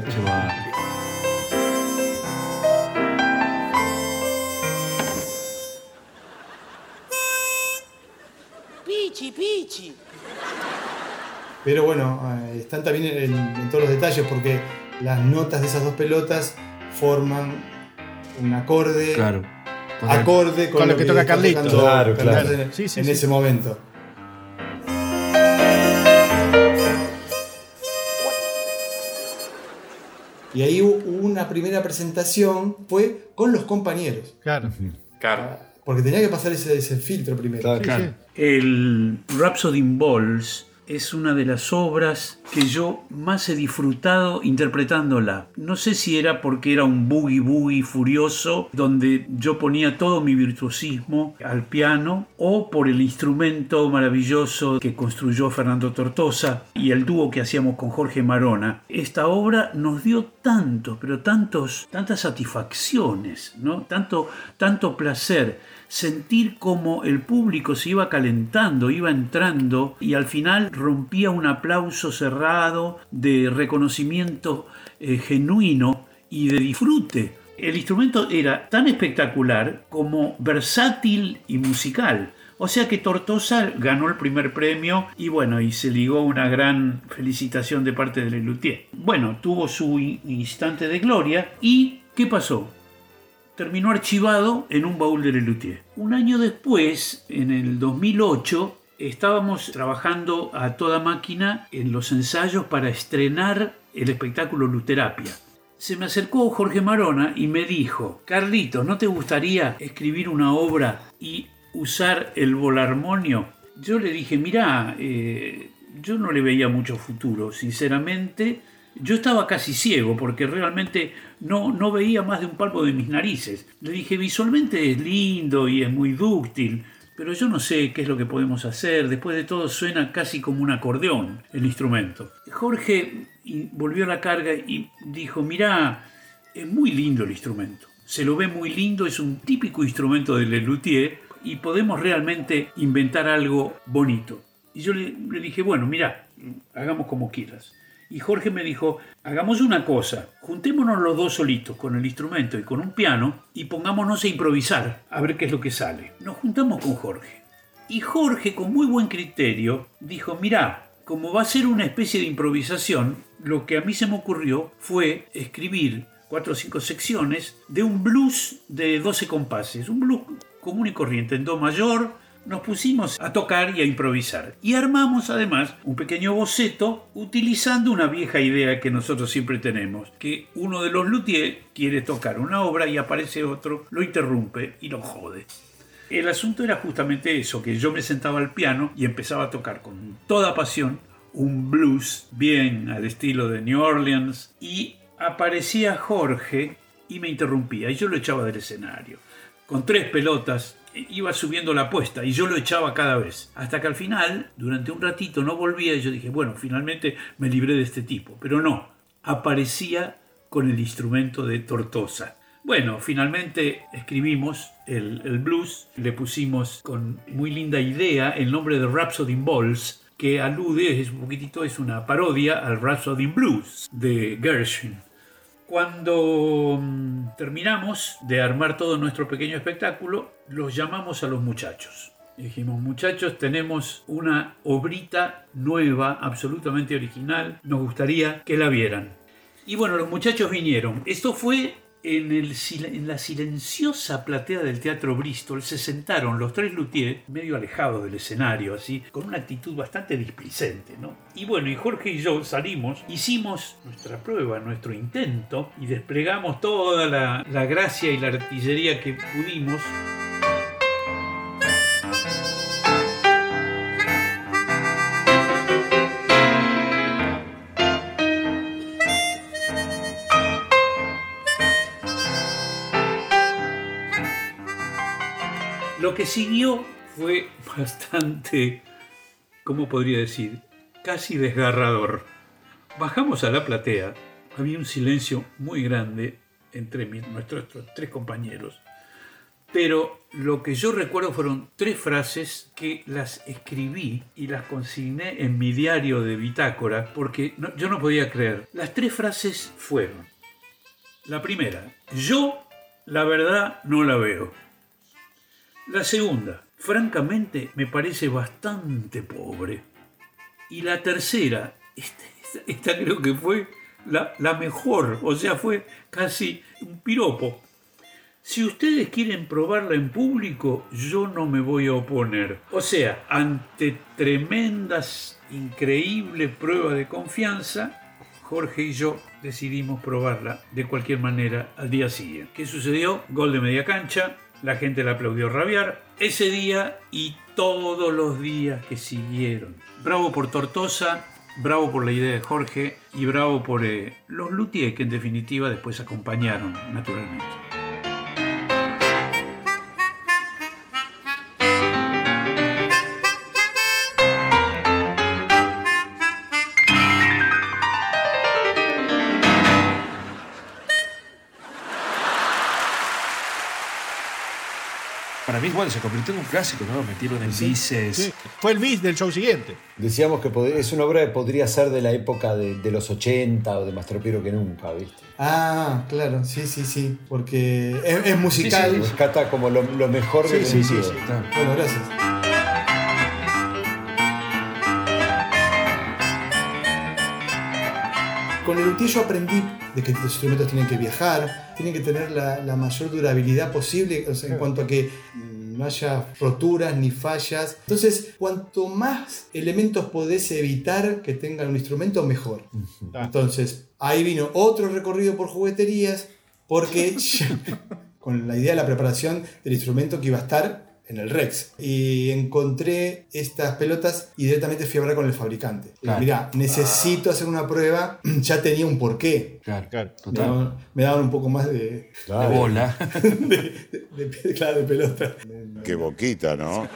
Pichi, pichi. Pero bueno, eh, están también en, en todos los detalles porque las notas de esas dos pelotas forman un acorde, Claro. Acorde con, Con lo que toca Carlitos. Claro, claro. en, Sí, sí, en sí. ese momento. Y ahí hubo una primera presentación, fue con los compañeros, Claro. claro. porque tenía que pasar ese, ese filtro primero. Claro. Claro. El Rhapsody in Balls es una de las obras que yo más he disfrutado interpretándola. No sé si era porque era un boogie boogie furioso donde yo ponía todo mi virtuosismo al piano o por el instrumento maravilloso que construyó Fernando Tortosa y el dúo que hacíamos con Jorge Marona. Esta obra nos dio tantos, pero tantos, tantas satisfacciones, ¿no? Tanto, tanto placer sentir como el público se iba calentando, iba entrando y al final rompía un aplauso cerrado de reconocimiento eh, genuino y de disfrute. El instrumento era tan espectacular como versátil y musical. O sea que Tortosa ganó el primer premio y bueno, y se ligó una gran felicitación de parte de Lelutier. Bueno, tuvo su in- instante de gloria y ¿qué pasó? Terminó archivado en un baúl de Lelutier. Un año después, en el 2008, estábamos trabajando a toda máquina en los ensayos para estrenar el espectáculo Luterapia. Se me acercó Jorge Marona y me dijo, Carlitos, ¿no te gustaría escribir una obra y usar el volarmonio? Yo le dije, mirá, eh, yo no le veía mucho futuro, sinceramente. Yo estaba casi ciego porque realmente no, no veía más de un palmo de mis narices. Le dije, visualmente es lindo y es muy dúctil, pero yo no sé qué es lo que podemos hacer. Después de todo suena casi como un acordeón el instrumento. Jorge volvió a la carga y dijo, mirá, es muy lindo el instrumento. Se lo ve muy lindo, es un típico instrumento de Lelutier y podemos realmente inventar algo bonito. Y yo le, le dije, bueno, mira, hagamos como quieras. Y Jorge me dijo, hagamos una cosa, juntémonos los dos solitos con el instrumento y con un piano y pongámonos a improvisar, a ver qué es lo que sale. Nos juntamos con Jorge. Y Jorge, con muy buen criterio, dijo, mirá, como va a ser una especie de improvisación, lo que a mí se me ocurrió fue escribir cuatro o cinco secciones de un blues de 12 compases, un blues común y corriente, en do mayor, nos pusimos a tocar y a improvisar. Y armamos además un pequeño boceto utilizando una vieja idea que nosotros siempre tenemos, que uno de los luthiers quiere tocar una obra y aparece otro, lo interrumpe y lo jode. El asunto era justamente eso, que yo me sentaba al piano y empezaba a tocar con toda pasión un blues bien al estilo de New Orleans y aparecía Jorge y me interrumpía y yo lo echaba del escenario. Con tres pelotas iba subiendo la apuesta y yo lo echaba cada vez. Hasta que al final, durante un ratito, no volvía y yo dije, bueno, finalmente me libré de este tipo. Pero no, aparecía con el instrumento de Tortosa. Bueno, finalmente escribimos el, blues, le pusimos con muy linda idea el nombre de Rhapsody in Balls, que alude, es un poquitito, es una parodia al Rhapsody in Blues de Gershwin. Cuando mm, terminamos de armar todo nuestro pequeño espectáculo, los llamamos a los muchachos. Dijimos, muchachos, tenemos una obrita nueva, absolutamente original, nos gustaría que la vieran. Y bueno, los muchachos vinieron. Esto fue en, el, en, la silenciosa platea del Teatro Bristol se sentaron los tres luthiers, medio alejados del escenario, así, con una actitud bastante displicente, ¿no? Y bueno, y Jorge y yo salimos, hicimos nuestra prueba, nuestro intento, y desplegamos toda la, la gracia y la artillería que pudimos. Lo que siguió fue [LAUGHS] bastante, ¿cómo podría decir? Casi desgarrador. Bajamos a la platea, había un silencio muy grande entre nuestros tres compañeros, pero lo que yo recuerdo fueron tres frases que las escribí y las consigné en mi diario de bitácora porque yo no podía creer. Las tres frases fueron, la primera, yo la verdad no la veo. La segunda, francamente, me parece bastante pobre. Y la tercera, esta, creo que fue la, la, mejor, o sea, fue casi un piropo. Si ustedes quieren probarla en público, yo no me voy a oponer. O sea, ante tremendas, increíbles pruebas de confianza, Jorge y yo decidimos probarla de cualquier manera al día siguiente. ¿Qué sucedió? Gol de media cancha, la gente la aplaudió rabiar ese día y todos los días que siguieron. Bravo por Tortosa, bravo por la idea de Jorge y bravo por eh, los luthiers que en definitiva después acompañaron naturalmente. Mí, bueno, se convirtió en un clásico, ¿no? Metieron en bices. Sí. Fue el bis del show siguiente. Decíamos que es una obra que podría ser de la época de, de los 80 o de Más tropero que nunca, ¿viste? Ah, claro, sí, sí, sí. Porque es, es musical. Rescata como lo, lo mejor Sí, del sí, sí, sentido. sí. Bueno, gracias. Con el luthier yo aprendí de que los instrumentos tienen que viajar, tienen que tener la, la mayor durabilidad posible, o sea, en cuanto a que mm, no haya roturas ni fallas. Entonces, cuanto más elementos podés evitar que tenga un instrumento, mejor. Entonces, ahí vino otro recorrido por jugueterías, porque [LAUGHS] con la idea de la preparación del instrumento que iba a estar en el Rex. Y encontré estas pelotas y directamente fui a hablar con el fabricante. Claro. Mirá, necesito hacer una prueba, [CLEARS THROAT] ya tenía un porqué. Claro, Me total. daban, me daban un poco más de, De bola. [LAUGHS] de, de- claro, de pelota. Qué boquita, ¿no?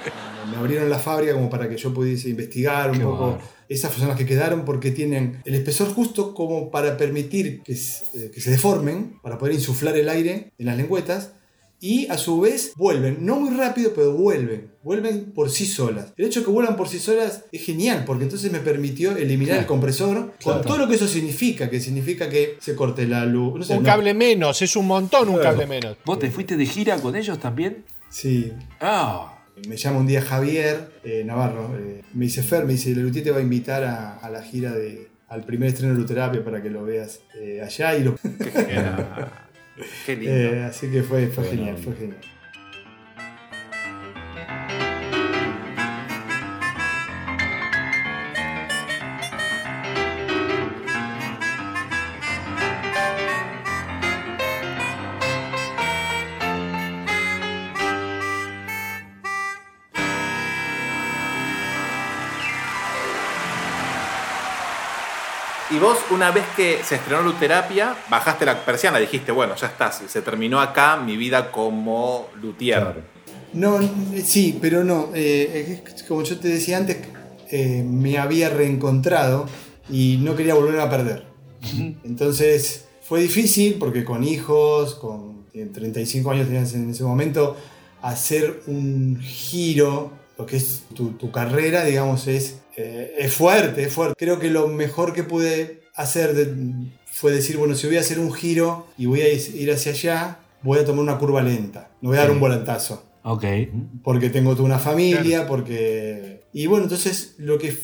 Me abrieron la fábrica como para que yo pudiese investigar un Qué poco bárbaro. esas personas que quedaron porque tienen el espesor justo como para permitir que, se- eh, que se deformen, para poder insuflar el aire en las lengüetas. Y a su vez vuelven, no muy rápido, pero vuelven, vuelven por sí solas. El hecho de que vuelvan por sí solas es genial, porque entonces me permitió eliminar el compresor con todo lo que eso significa, que significa que se corte la luz. no sé, Un no- cable menos, es un montón un Claro. cable menos. ¿Vos te fuiste de gira con ellos también? Sí, Ah, Me llama un día Javier eh, Navarro. eh, me dice Fer, me dice, Lelutier te va a invitar a, a la gira de. al primer estreno de Luterapia para que lo veas eh, allá y lo. [LAUGHS] Qué lindo. Eh, así que fue, fue genial, fue genial. Vos, una vez que se estrenó Luterapia, bajaste la persiana, dijiste, bueno, ya está, se terminó acá mi vida como luthier. No, sí, pero no. eh, como yo te decía antes, eh, me había reencontrado y no quería volver a perder. Entonces fue difícil porque con hijos, con eh, 35 años tenías en ese momento, hacer un giro, lo que es tu, tu carrera, digamos, es, eh, es fuerte, es fuerte. Creo que lo mejor que pude hacer de- fue decir, bueno, si voy a hacer un giro y voy a ir hacia allá, voy a tomar una curva lenta, no voy a dar un volantazo. Ok. porque tengo toda una familia, porque... Y bueno, entonces lo que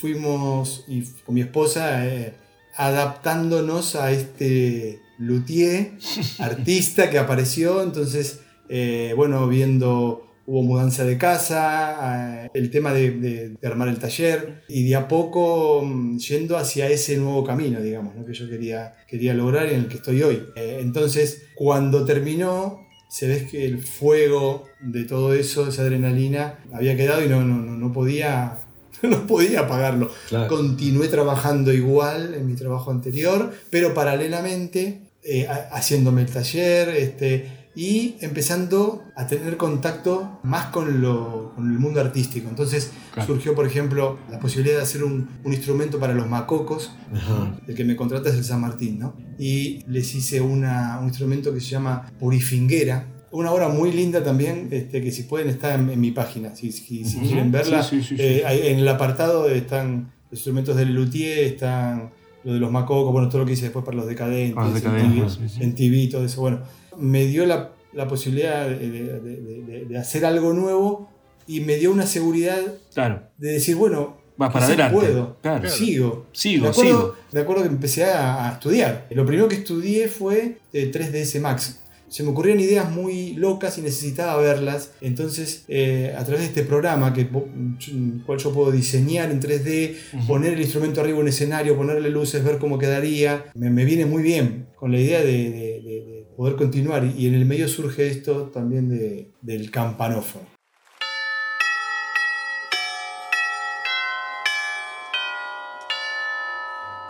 fuimos y con mi esposa eh, adaptándonos a este luthier, [LAUGHS] artista que apareció, entonces, eh, bueno, viendo, hubo mudanza de casa, el tema de, de- de armar el taller, y de a poco mm, yendo hacia ese nuevo camino, digamos, ¿no? que yo quería, quería lograr y en el que estoy hoy. Eh, entonces, cuando terminó, se ve que el fuego de todo eso, esa adrenalina, había quedado y no, no, no, no podía. [LAUGHS] No podía apagarlo. Claro. Continué trabajando igual en mi trabajo anterior, pero paralelamente eh, ha- haciéndome el taller este, y empezando a tener contacto más con, lo, con el mundo artístico. Entonces Claro. surgió, por ejemplo, la posibilidad de hacer un, un instrumento para los macocos. Ajá. El que me contrata es el San Martín, ¿no? Y les hice una- un instrumento que se llama Purifinguera. Una obra muy linda también, este, que si pueden está en, en mi página, si, si- si Ujú. quieren verla. Sí, sí, sí. Eh, en el apartado están los instrumentos del luthier, están lo de los macocos, bueno, todo lo que hice después para los decadentes, Para los en decadentes, TV, en TV, todo eso. Bueno, me dio la, la posibilidad de, de- de- de- de hacer algo nuevo y me dio una seguridad Claro. de decir, bueno, Vas para adelante. puedo, Claro. sigo. Sigo, de acuerdo, sigo. De acuerdo que empecé a, a estudiar. Lo primero que estudié fue eh, 3ds Max. Se me ocurrían ideas muy locas y necesitaba verlas. Entonces, eh, a través de este programa, que, cual yo puedo diseñar en 3D, poner el instrumento arriba en un escenario, ponerle luces, ver cómo quedaría, me, me viene muy bien con la idea de, de- de- de poder continuar. Y en el medio surge esto también de- del campanófono.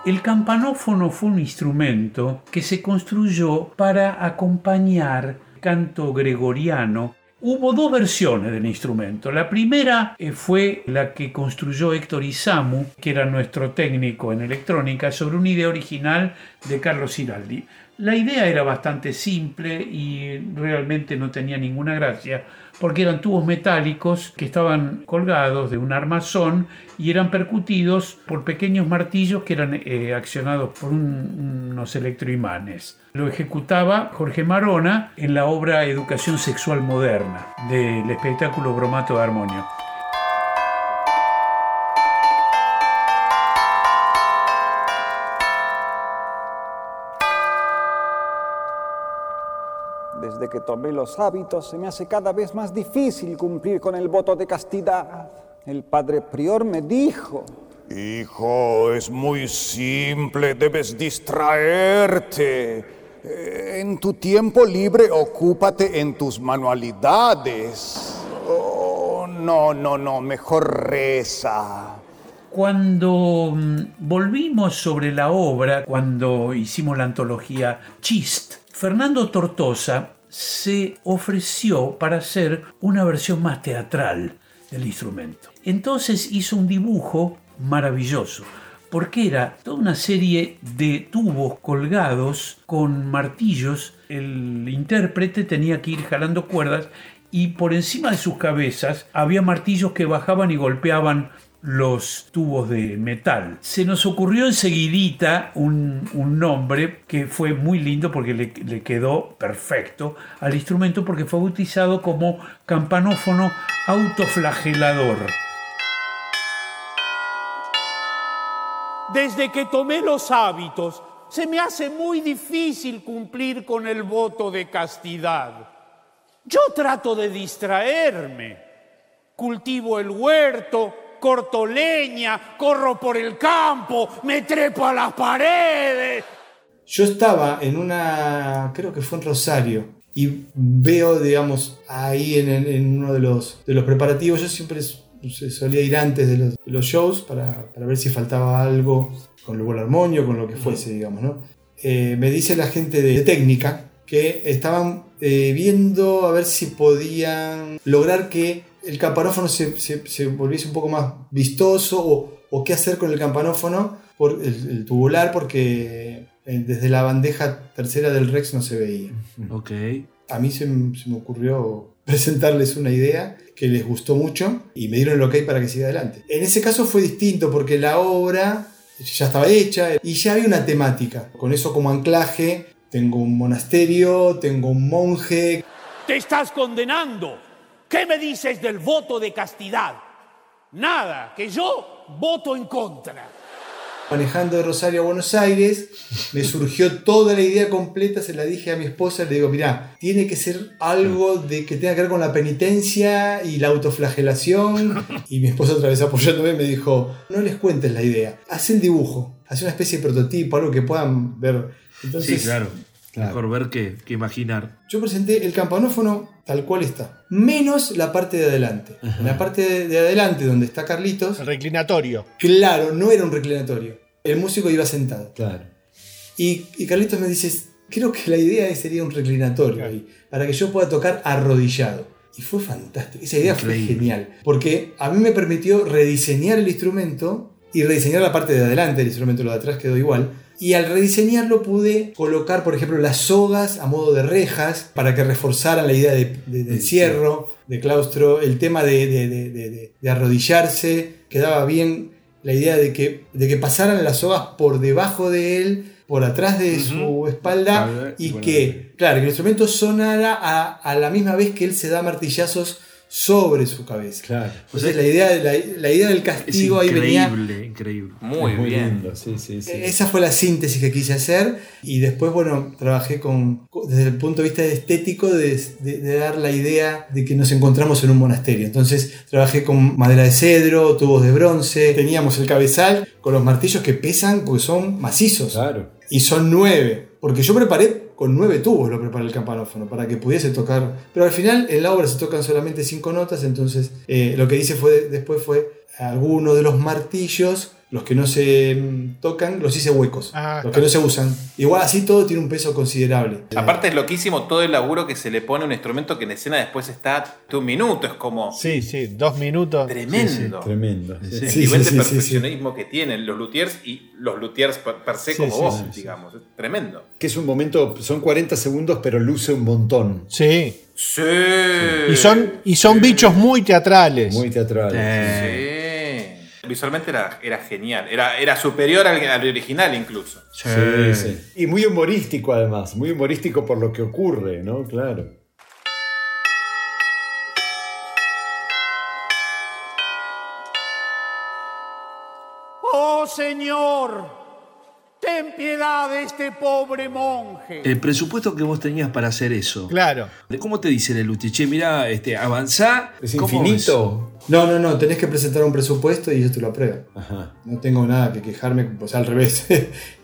El campanófono fue un instrumento que se construyó para acompañar canto gregoriano. Hubo dos versiones del instrumento. La primera eh, fue la que construyó Héctor Isamu, que era nuestro técnico en electrónica, sobre una idea original de Carlos Giraldi. La idea era bastante simple y realmente no tenía ninguna gracia, porque eran tubos metálicos que estaban colgados de un armazón y eran percutidos por pequeños martillos que eran eh, accionados por un- unos electroimanes. Lo ejecutaba Jorge Marona en la obra Educación Sexual Moderna del espectáculo Bromato de Armonio. Desde que tomé los hábitos se me hace cada vez más difícil cumplir con el voto de castidad. El padre prior me dijo, Hijo, es muy simple, debes distraerte. Eh, En tu tiempo libre, ocúpate en tus manualidades. Oh, no, no, no, mejor reza. Cuando mm, volvimos sobre la obra, cuando hicimos la antología Chist, Fernando Tortosa se ofreció para hacer una versión más teatral del instrumento. Entonces hizo un dibujo maravilloso, porque era toda una serie de tubos colgados con martillos. El intérprete tenía que ir jalando cuerdas y por encima de sus cabezas había martillos que bajaban y golpeaban los tubos de metal. Se nos ocurrió enseguidita un, un nombre que fue muy lindo porque le, le quedó perfecto al instrumento porque fue bautizado como campanófono autoflagelador. Desde que tomé los hábitos, se me hace muy difícil cumplir con el voto de castidad. Yo trato de distraerme. Cultivo el huerto, corto leña, corro por el campo, me trepo a las paredes. Yo estaba en una, creo que fue en Rosario, y veo, digamos, ahí en, uno de los, de los preparativos, yo siempre solía ir antes de los, de los shows para, para ver si faltaba algo con el armonio, con lo que fuese, digamos, ¿no? Eh, me dice la gente de, técnica que estaban eh, viendo a ver si podían lograr que el camparófono se, se- se volviese un poco más vistoso o, o qué hacer con el campanófono, por, el, el tubular, porque eh, desde la bandeja tercera del Rex no se veía. Ok. A mí se, se me ocurrió presentarles una idea que les gustó mucho y me dieron el ok para que siga adelante. En ese caso fue distinto porque la obra ya estaba hecha y ya había una temática. Con eso como anclaje, tengo un monasterio, tengo un monje. Te estás condenando. ¿Qué me dices del voto de castidad? Nada, que yo voto en contra. Manejando de Rosario a Buenos Aires, me surgió toda la idea completa, se la dije a mi esposa, le digo, mirá, tiene que ser algo de que tenga que ver con la penitencia y la autoflagelación. [LAUGHS] Y mi esposa otra vez apoyándome me dijo, no les cuentes la idea, haz el dibujo, haz una especie de prototipo, algo que puedan ver. Entonces, sí, claro. Mejor ver que, que imaginar. Yo presenté el campanófono tal cual está, menos la parte de adelante. En la parte de, de adelante, donde está Carlitos, El reclinatorio. claro, no era un reclinatorio. El músico iba sentado. Claro. Y, y Carlitos me dice, creo que la idea sería un reclinatorio ahí, para que yo pueda tocar arrodillado. Y fue fantástico, esa idea fue genial, porque a mí me permitió rediseñar el instrumento y rediseñar la parte de adelante del instrumento, lo de atrás quedó igual. Y al rediseñarlo pude colocar, por ejemplo, las sogas a modo de rejas para que reforzaran la idea de, de- de encierro, de claustro, el tema de, arrodillarse, quedaba bien la idea de que, de que pasaran las sogas por debajo de él, por atrás de su espalda, y bueno. que, claro, que el instrumento sonara a, a la misma vez que él se da martillazos sobre su cabeza. Claro. Entonces la idea, la, la idea del Es castigo ahí venía increíble, increíble. Muy Es muy bien. lindo, sí, sí, sí. esa fue la síntesis que quise hacer y después, bueno, trabajé con, con- desde el punto de vista estético de, de- de dar la idea de que nos encontramos en un monasterio. Entonces trabajé con madera de cedro, tubos de bronce, teníamos el cabezal con los martillos que pesan porque son macizos Claro. y son nueve. Porque yo preparé con nueve tubos, lo preparé el campanófono para que pudiese tocar. Pero al final en la obra se tocan solamente cinco notas, entonces eh, lo que hice fue después fue algunos de los martillos, los que no se tocan, los hice huecos, Ah, los que no se usan. Igual así todo tiene un peso considerable. Aparte es loquísimo todo el laburo que se le pone a un instrumento que en escena después está de un minuto. Es como Sí, sí, dos minutos. tremendo. Tremendo. El Sí, nivel sí, de sí, sí, perfeccionismo que tienen los luthiers y los luthiers per, se Sí, como sí, vos, sí, sí. digamos. Es tremendo. Que es un momento, son 40 segundos, pero luce un montón. Sí. Sí. Y son, y son bichos muy teatrales. Muy teatral. Sí. Visualmente era, era genial. Era, era superior al, al original incluso. Sí, sí. Y muy humorístico además, muy humorístico por lo que ocurre, ¿no? Claro. Oh Señor, ten piedad de este pobre monje. El presupuesto que vos tenías para hacer eso. Claro. ¿Cómo te dice el Luti? Che, mirá, este, avanzá. Es ¿Cómo infinito. No, no, no, tenés que presentar un presupuesto y ellos te lo aprueban. Ajá. No tengo nada que quejarme, pues al revés. [LAUGHS]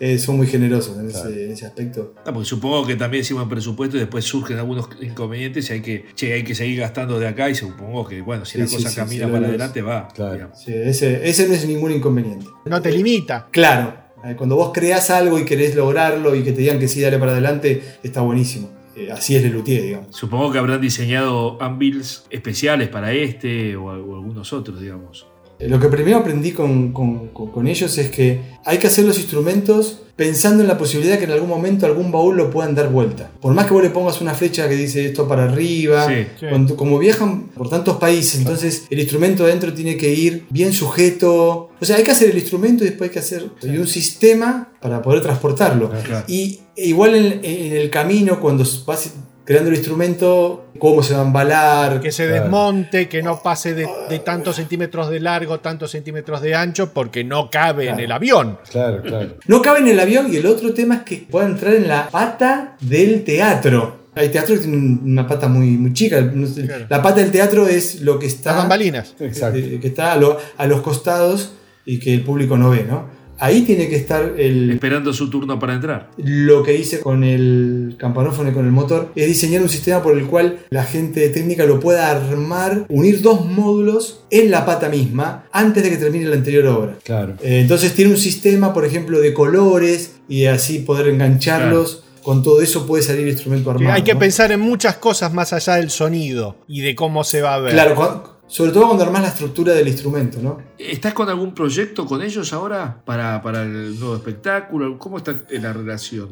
Eh, son muy generosos en, ese, en ese aspecto. Ah, porque supongo que también hicimos el presupuesto y después surgen algunos inconvenientes y hay que, che, hay que seguir gastando de acá y supongo que, bueno, si Sí, la sí, cosa sí, camina sí, para adelante va. Claro. ese, ese no es ningún inconveniente. No te limita. Claro, cuando vos creás algo y querés lograrlo y que te digan que sí, dale para adelante, está buenísimo. Eh, así es Lelutier, digamos. Supongo que habrán diseñado anvils especiales para este o, o algunos otros, digamos. Lo que primero aprendí con, con- con- con ellos es que hay que hacer los instrumentos pensando en la posibilidad que en algún momento algún baúl lo puedan dar vuelta. Por más que vos le pongas una flecha que dice esto para arriba, Sí, sí. cuando- como viajan por tantos países, entonces el instrumento adentro tiene que ir bien sujeto. O sea, hay que hacer el instrumento y después hay que hacer y un sistema para poder transportarlo. Claro. Y igual en, en el camino, cuando vas creando el instrumento, cómo se va a embalar, Que se Claro. desmonte, que no pase de, de tantos centímetros de largo, tantos centímetros de ancho, porque no cabe en el avión. Claro, claro. No cabe en el avión y el otro tema es que pueda entrar en la pata del teatro. Hay teatro que tiene una pata muy, muy chica. Claro. La pata del teatro es lo que está, Las bambalinas. Exacto. eh, que está a, lo- a los costados y que el público no ve, ¿no? Ahí tiene que estar el, Esperando su turno para entrar. lo que hice con el campanófono y con el motor es diseñar un sistema por el cual la gente técnica lo pueda armar, unir dos módulos en la pata misma antes de que termine la anterior obra. Claro. Eh, entonces tiene un sistema, por ejemplo, de colores y así poder engancharlos. Con todo eso puede salir el instrumento armado. hay que ¿no? pensar en muchas cosas más allá del sonido y de cómo se va a ver. Claro, sobre todo cuando armás la estructura del instrumento, ¿no? ¿Estás con algún proyecto con ellos ahora para, para el nuevo espectáculo? ¿Cómo está la relación?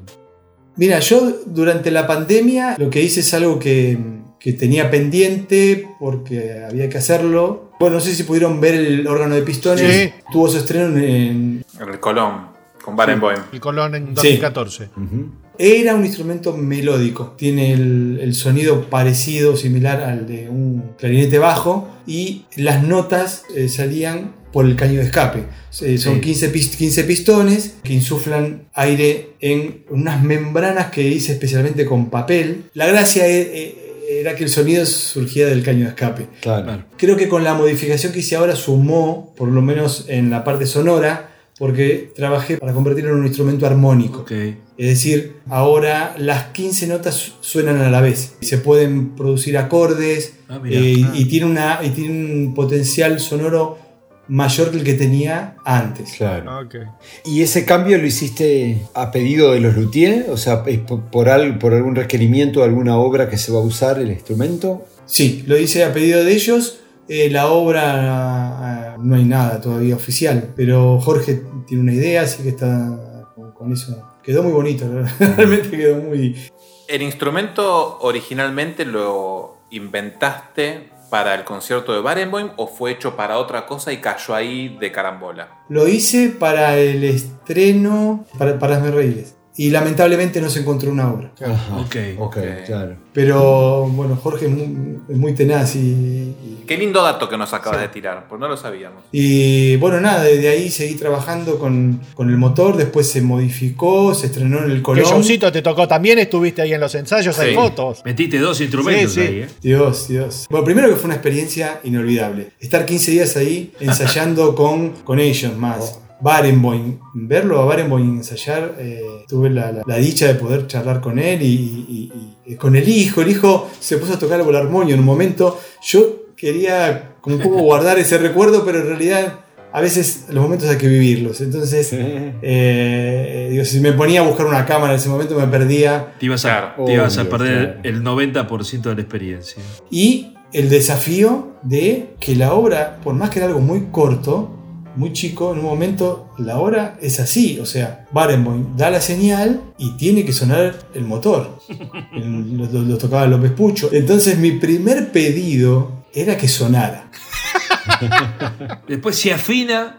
Mira, yo durante la pandemia lo que hice es algo que, que tenía pendiente porque había que hacerlo. Bueno, no sé si pudieron ver el órgano de pistones. Sí. Tuvo su estreno en... En el Colón, con Barenboim. El Colón en Sí. 2014. Era un instrumento melódico. Tiene el, el sonido parecido, similar al de un clarinete bajo. Y las notas eh, salían por el caño de escape. Eh, son Sí. 15, pis- 15 pistones que insuflan aire en unas membranas que hice especialmente con papel. La gracia e- e- era que el sonido surgía del caño de escape. Claro. Creo que con la modificación que hice ahora sumó, por lo menos en la parte sonora, porque trabajé para convertirlo en un instrumento armónico. Ok. Es decir, ahora las 15 notas suenan a la vez. Se pueden producir acordes Ah, eh, Ah. y, tiene una, y tiene un potencial sonoro mayor que el que tenía antes. Claro. Ok. ¿Y ese cambio lo hiciste a pedido de los luthiers? O sea, ¿es por, por, al- por algún requerimiento de alguna obra que se va a usar el instrumento? Sí, lo hice a pedido de ellos. Eh, la obra no hay nada todavía oficial, pero Jorge tiene una idea, así que está con, con eso. Quedó muy bonito, [LAUGHS] realmente quedó muy... ¿El instrumento originalmente lo inventaste para el concierto de Barenboim o fue hecho para otra cosa y cayó ahí de carambola? Lo hice para el estreno, para, para Hazme Reíres. Y lamentablemente no se encontró una obra. Ajá. Ok. Ok, claro. Pero bueno, Jorge es muy, es muy tenaz y, y- Qué lindo dato que nos acabas de tirar, pues no lo sabíamos. y, bueno, nada, desde ahí seguí trabajando con, con el motor, después se modificó, se estrenó en el ¿Qué Colón. showcito te tocó? También estuviste ahí en los ensayos, hay Sí. fotos. Metiste dos instrumentos Sí, sí. ahí, ¿eh? Dios, Dios. Bueno, primero que fue una experiencia inolvidable. Estar 15 días ahí ensayando con, con ellos más. Barenboim, verlo a Barenboim ensayar, eh, tuve la, la- la dicha de poder charlar con él y, y- y- y con el hijo. El hijo se puso a tocar el armonio en un momento. Yo quería como un poco guardar ese recuerdo, pero en realidad a veces los momentos hay que vivirlos. Entonces, eh, digo, si me ponía a buscar una cámara en ese momento me perdía. Te ibas a, Claro. te ibas a Obvio, perder claro. el 90% de la experiencia. Y el desafío de que la obra, por más que era algo muy corto, muy chico, en un momento la obra es así. O sea, Barenboim da la señal y tiene que sonar el motor. [LAUGHS] Lo, lo- lo tocaba López Pucho. Entonces mi primer pedido era que sonara. [LAUGHS] Después se afina.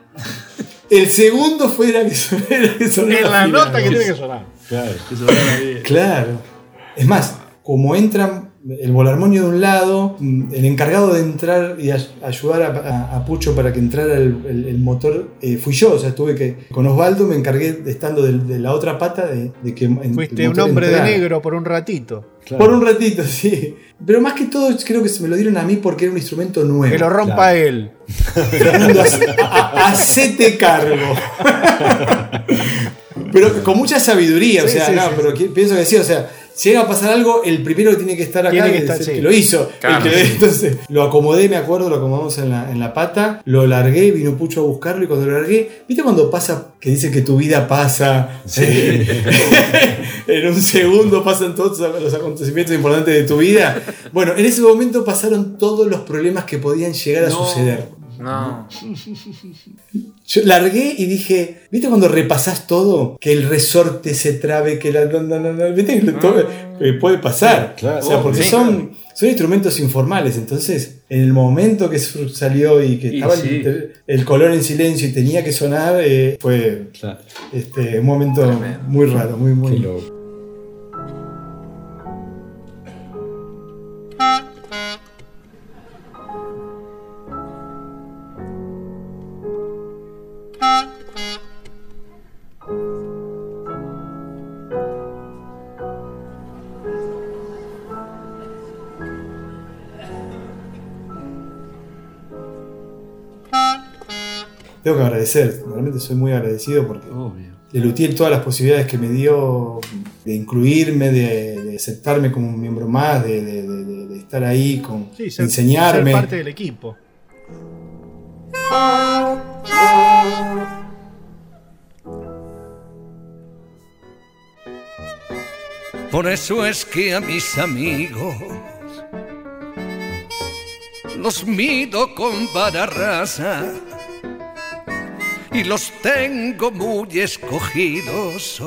El segundo fue era que sonara. que sonara En la nota que tiene que sonar. Claro. que sonara bien. Claro. Es más, como entran el volarmonio de un lado, mm, el encargado de entrar y ay- ayudar a, a- a Pucho para que entrara el, el- el motor eh, fui yo. O sea, tuve que. Con Osvaldo me encargué, estando de, la otra pata, de, de que. en- Fuiste un hombre de negro por un ratito. Claro. Por un ratito, [LAUGHS] sí. Pero más que todo, creo que se me lo dieron a mí porque era un instrumento nuevo. Que lo rompa Claro. él. Fernando, hacete cargo. [LAUGHS] pero con mucha sabiduría, o sea, sí, no, sí, pero pienso que sí, o sea, si llega a pasar algo, el primero que tiene que estar acá Tiene que es estar, el sí. que lo hizo. el [LAUGHS] entonces, lo acomodé, me acuerdo, lo acomodamos en la, en la pata, lo largué, vino Pucho a buscarlo y cuando lo largué, ¿viste cuando pasa, que dice que tu vida pasa? [LAUGHS] en un segundo pasan todos los acontecimientos importantes de tu vida. Bueno, en ese momento pasaron todos los problemas que podían llegar a No. suceder. No. Yo largué y dije, ¿viste cuando repasás todo? Que el resorte se trabe, que la. no, no, no, no, ¿Viste que todo, eh, puede pasar? Claro. o sea, porque Sí. son, son instrumentos informales. Entonces, en el momento que salió y que Y estaba sí. el, el color en silencio y tenía que sonar, eh, fue Claro. este, un momento Tremendo. muy raro, muy, muy. Qué loco. Agradecer, realmente soy muy agradecido porque le lutié todas las posibilidades que me dio de incluirme, de, de aceptarme como un miembro más, de, de- de- de estar ahí, con, Sí, de ser, enseñarme. ser parte del equipo. Por eso es que a mis amigos los mido con vara rasa y los tengo muy escogidos.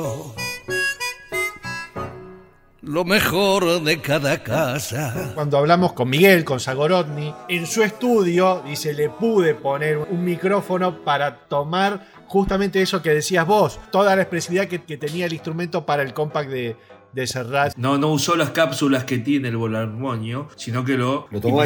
Lo mejor de cada casa. Cuando hablamos con Miguel, con Zagorodny, en su estudio, dice, le pude poner un micrófono para tomar justamente eso que decías vos, toda la expresividad que tenía el instrumento para el compact de, de Serrat. No, no usó las cápsulas que tiene el volarmonio, sino que lo, Lo tomó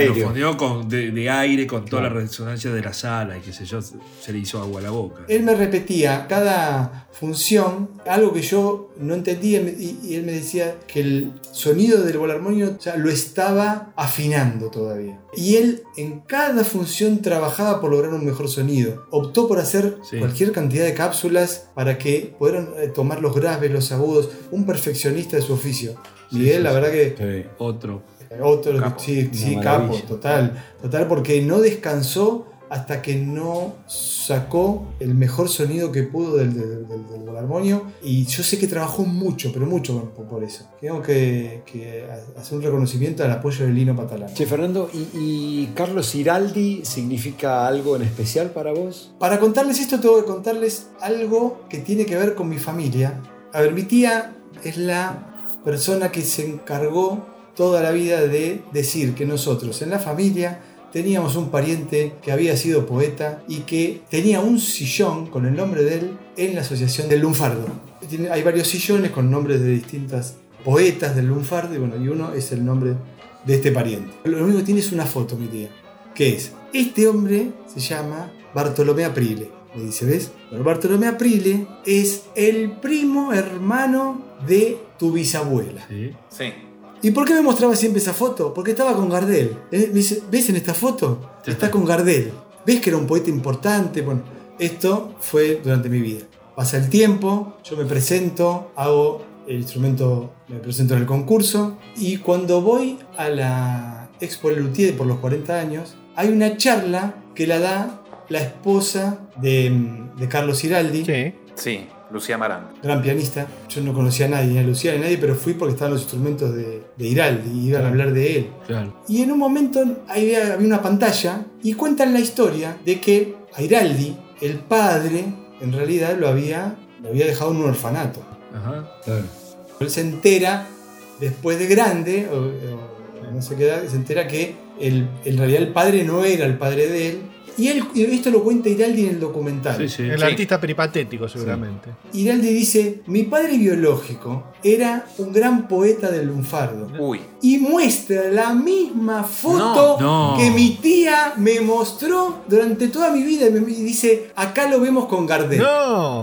con, de, de aire con toda Claro. la resonancia de la sala y qué sé yo, se, se le hizo agua a la boca. Él me repetía cada función algo que yo no entendía y, y él me decía que el sonido del volarmonio ya lo estaba afinando todavía. Y él en cada función trabajaba por lograr un mejor sonido. Optó por hacer Sí. cualquier cantidad de cápsulas para que pudieran eh, tomar los graves, los agudos. Un perfeccionista de su oficio. Miguel, la verdad que Otro. otro, Capo. sí, sí, capo, total. Total, porque no descansó hasta que no sacó el mejor sonido que pudo del, del, del- del volarmonio. Y yo sé que trabajó mucho, pero mucho por, por eso. Tengo que, que hacer un reconocimiento al apoyo de Lino Patalán. Che, Fernando, ¿y, y Carlos Iraldi significa algo en especial para vos? Para contarles esto, tengo que contarles algo que tiene que ver con mi familia. A ver, mi tía es la persona que se encargó toda la vida de decir que nosotros en la familia teníamos un pariente que había sido poeta y que tenía un sillón con el nombre de él en la Asociación del Lunfardo. Hay varios sillones con nombres de distintas poetas del Lunfardo y, bueno, y uno es el nombre de este pariente. Lo único que tiene es una foto, mi tía. que es? Este hombre se llama Bartolomé Aprile. Me dice, ¿ves? Pero Bartolomé Aprile es el primo hermano de tu bisabuela. Sí. ¿Y por qué me mostraba siempre esa foto? Porque estaba con Gardel. Eh, Me dice, ¿ves en esta foto? Está con Gardel. ¿Ves que era un poeta importante? Bueno, esto fue durante mi vida. Pasa el tiempo, yo me presento, hago el instrumento, me presento en el concurso y cuando voy a la Expo Luthier por los 40 años, hay una charla que la da la esposa de, de Carlos Iraldi. Sí, Lucía Marán. Gran pianista. Yo no conocía a nadie, ni a Lucía ni a nadie, pero fui porque estaban los instrumentos de, de Iraldi y iban a hablar de él. Claro. Y en un momento había, había una pantalla y cuentan la historia de que a Iraldi, el padre, en realidad lo había, lo había dejado en un orfanato. Ajá. Él se entera después de grande, o, o no sé qué edad, se entera que el- en realidad el padre no era el padre de él. Y él, y esto lo cuenta Iraldi en el documental. El artista peripatético, seguramente. Iraldi dice, mi padre biológico era un gran poeta del lunfardo. Uy. Y muestra la misma foto No, no. que mi tía me mostró durante toda mi vida. Y dice, acá lo vemos con Gardel.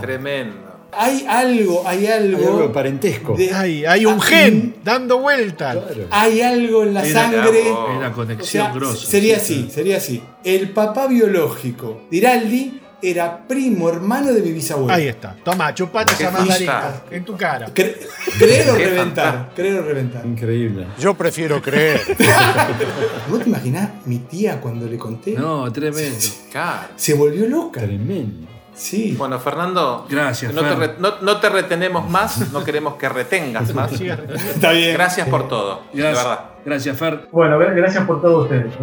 Tremendo. Hay algo, hay algo. Hay algo parentesco. de- Hay, hay un Ah, gen dando vueltas. Hay algo en la sangre. hay una conexión O sea, grosa. Sería así, sería así. El papá biológico de Iraldi era primo hermano de mi bisabuelo. Ahí está. Toma, chupate Qué esa mandarina en tu cara. Cre- creer o reventar. Creer o reventar. Increíble. Yo prefiero creer. [LAUGHS] ¿Vos te imaginás mi tía cuando le conté? No, tremendo. Claro. Se volvió loca. Tremendo. Sí. Bueno, Fernando. Gracias, No te, re- no- no te retenemos más, no queremos que retengas más. Está bien. Gracias por todo. De Gracias, verdad. gracias Fer. Bueno, gracias por todos ustedes.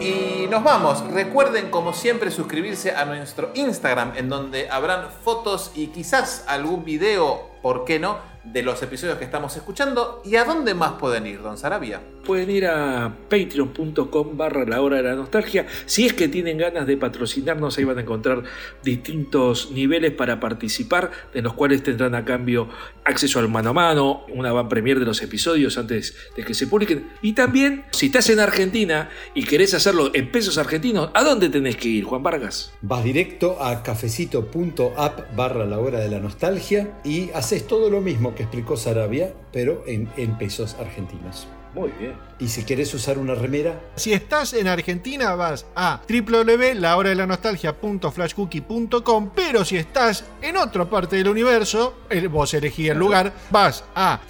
Y nos vamos. Recuerden, como siempre, suscribirse a nuestro Instagram, en donde habrán fotos y quizás algún video, ¿por qué no?, de los episodios que estamos escuchando. ¿Y a dónde más pueden ir, don Sarabia? Pueden ir a patreon.com barra la hora de la nostalgia. Si es que tienen ganas de patrocinarnos, ahí van a encontrar distintos niveles para participar, de los cuales tendrán a cambio acceso al mano a mano, una van premier de los episodios antes de que se publiquen. Y también, si estás en Argentina y querés hacerlo en pesos argentinos, ¿a dónde tenés que ir, Juan Vargas? Vas directo a cafecito.app barra la hora de la nostalgia y haces haces todo lo mismo que explicó Sarabia, pero en, en pesos argentinos. Muy bien. Y si querés usar una remera, Si estás en Argentina vas a www.lahoradelanostaljia.flashcookie.com pero si estás en otra parte del universo, vos elegí el lugar, vas a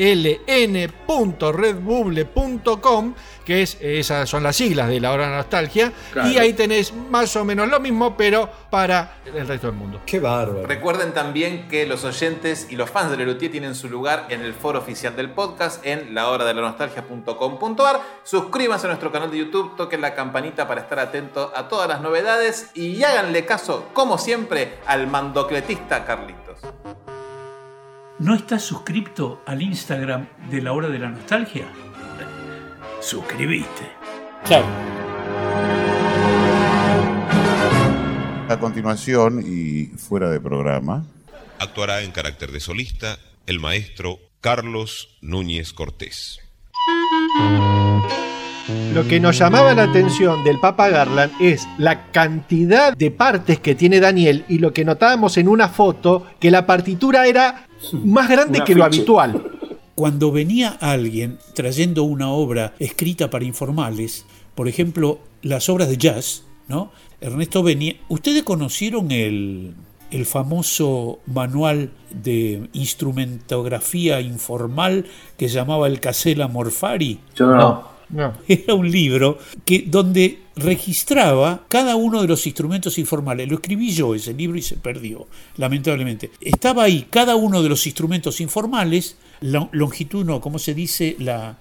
www.lhdln.redbubble.com que es, esas son las siglas de la hora de la nostalgia, Claro. y ahí tenés más o menos lo mismo, pero para el resto del mundo. qué bárbaro. Recuerden también que los oyentes y los fans de Lelutier tienen su lugar en el foro oficial del podcast en lahoradelanostaljia.com.ar. Suscríbanse a nuestro canal de YouTube, toquen la campanita para estar atentos a todas las novedades y háganle caso, como siempre, al mandocletista Carlitos. ¿No estás suscripto al Instagram de la hora de la nostalgia? Suscribiste. Claro. A continuación y fuera de programa, Actuará en carácter de solista el maestro Carlos Núñez Cortés. Lo que nos llamaba la atención del Papa Garland es la cantidad de partes que tiene Daniel y lo que notábamos en una foto, que la partitura era más grande que lo habitual. Cuando venía alguien trayendo una obra escrita para informales, por ejemplo, las obras de jazz, ¿no? Ernesto venía. ¿Ustedes conocieron el, el famoso manual de instrumentografía informal que se llamaba el Casella Morfari? No. [LAUGHS] Era un libro que, donde registraba cada uno de los instrumentos informales. Lo escribí yo ese libro y se perdió, lamentablemente. Estaba ahí cada uno de los instrumentos informales, la longitud, no, ¿cómo se dice? La,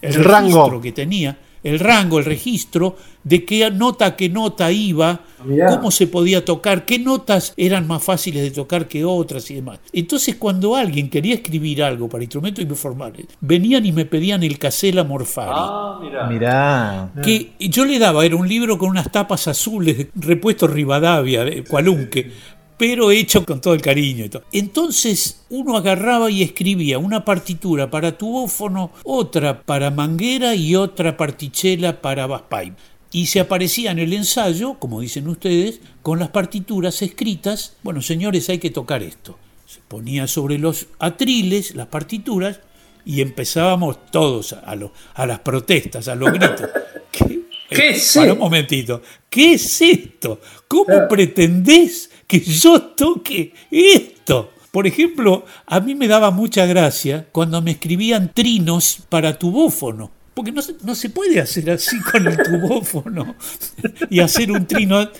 El registro rango. que tenía, el rango, el registro de qué nota a qué nota iba, Mirá. cómo se podía tocar, qué notas eran más fáciles de tocar que otras y demás. Entonces, cuando alguien quería escribir algo para instrumentos informales, venían y me pedían el Casella Morfari Mirá. que yo le daba, era un libro con unas tapas azules, repuesto Rivadavia, de Cualunque, pero hecho con todo el cariño. Entonces uno agarraba y escribía una partitura para tubófono, otra para manguera y otra partichela para bass pipe. Y se aparecía en el ensayo, como dicen ustedes, con las partituras escritas, bueno, señores, hay que tocar esto. Se ponía sobre los atriles las partituras y empezábamos todos a, lo- a las protestas, a los gritos. [LAUGHS] ¿Qué, ¿Qué es para esto? un momentito. ¿Qué es esto? ¿Cómo pretendés que yo toque esto? Por ejemplo, a mí me daba mucha gracia cuando me escribían trinos para tubófono. Porque no se, no se puede hacer así [LAUGHS] con el tubófono y hacer un trino.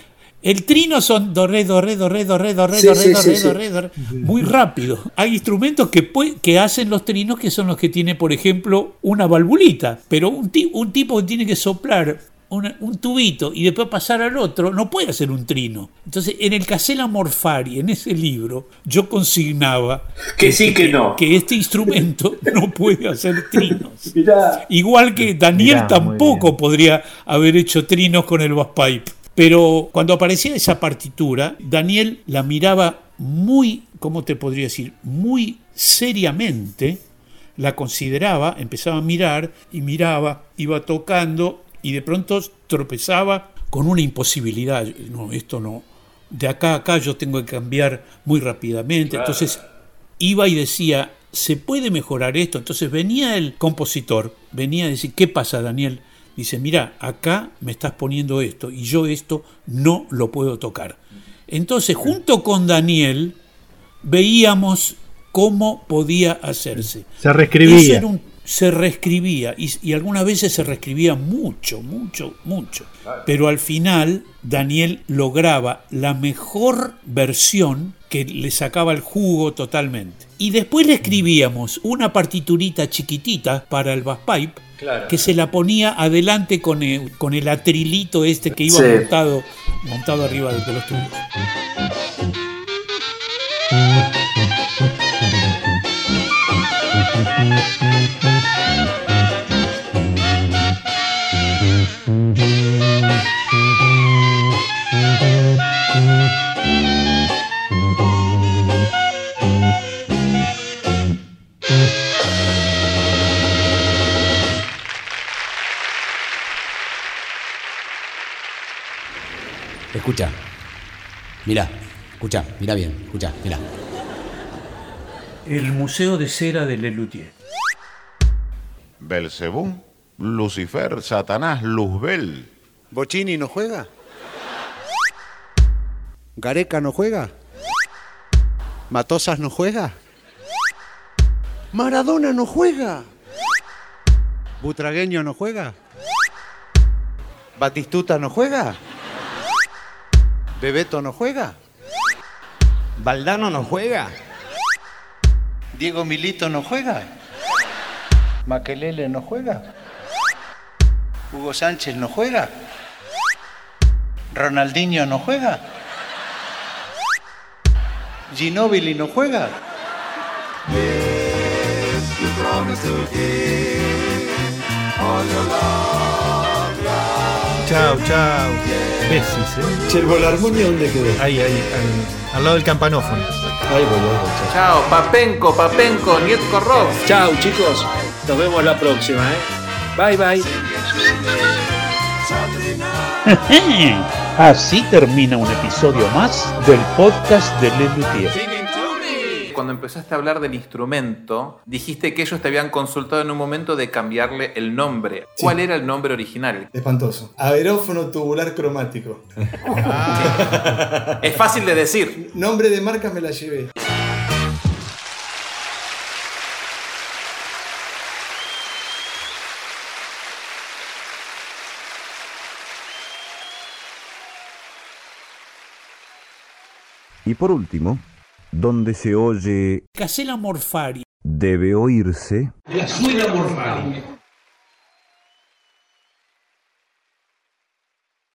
El trino son do, re, do, re, do, re, do, re, do, re, Sí, do, sí, re, do, re, sí. do, re, do, re. Muy rápido. Hay instrumentos que, que hacen los trinos que son los que tiene, por ejemplo, una valvulita. Pero un, ti- un tipo que tiene que soplar una- un tubito y después pasar al otro, no puede hacer un trino. Entonces, en el Casella Morfari, en ese libro, yo consignaba Que sí, que no. que este instrumento [LAUGHS] no puede hacer trinos. Mirá. Igual que Daniel Mirá, tampoco podría haber hecho trinos con el bass pipe. Pero cuando aparecía esa partitura, Daniel la miraba muy, ¿cómo te podría decir? Muy seriamente, la consideraba, empezaba a mirar y miraba, iba tocando y de pronto tropezaba con una imposibilidad. No, esto no. De acá a acá yo tengo que cambiar muy rápidamente. Entonces iba y decía, ¿se puede mejorar esto? Entonces venía el compositor, venía a decir, ¿qué pasa Daniel? Dice, mira, acá me estás poniendo esto y yo esto no lo puedo tocar. Entonces, junto con Daniel, veíamos cómo podía hacerse. Se reescribía. Eso era un- se reescribía y, y algunas veces se reescribía mucho, mucho, mucho. Pero al final Daniel lograba la mejor versión que le sacaba el jugo totalmente. Y después le escribíamos una partiturita chiquitita para el bass pipe Claro. que se la ponía adelante con el, con el atrilito este que iba Sí. montado, montado arriba de, de los tubos. Escucha. Mirá, Escucha, mira bien, escucha, mira. El Museo de Cera de Lelutier. Belcebú, Lucifer, Satanás, Luzbel. ¿Bocini no juega? ¿Gareca no juega? ¿Matosas no juega? ¿Maradona no juega? ¿Butragueño no juega? ¿Batistuta no juega? ¿Bebeto no juega? ¿Valdano no juega? ¿Diego Milito no juega? ¿Maquelele no juega? ¿Hugo Sánchez no juega? ¿Ronaldinho no juega? ¿Ginóbili no juega? Chao, chao. Besis, ¿eh? Che, ¿el volarmonio dónde quedó? Ahí, ahí, al, al lado del campanófono. Chao, Papenco, Papenco, Nietko Rob. Chao, chicos. Nos vemos la próxima, ¿eh? Bye, bye. [LAUGHS] Así termina un episodio más del podcast de Lelutier. Cuando empezaste a hablar del instrumento, dijiste que ellos te habían consultado en un momento de cambiarle el nombre. ¿Cuál era el nombre original? Espantoso. Aerófono tubular cromático. Es fácil de decir. Nombre de marca me la llevé. Y por último, donde se oye Casela Morfari. debe oírse. La suela Morfari.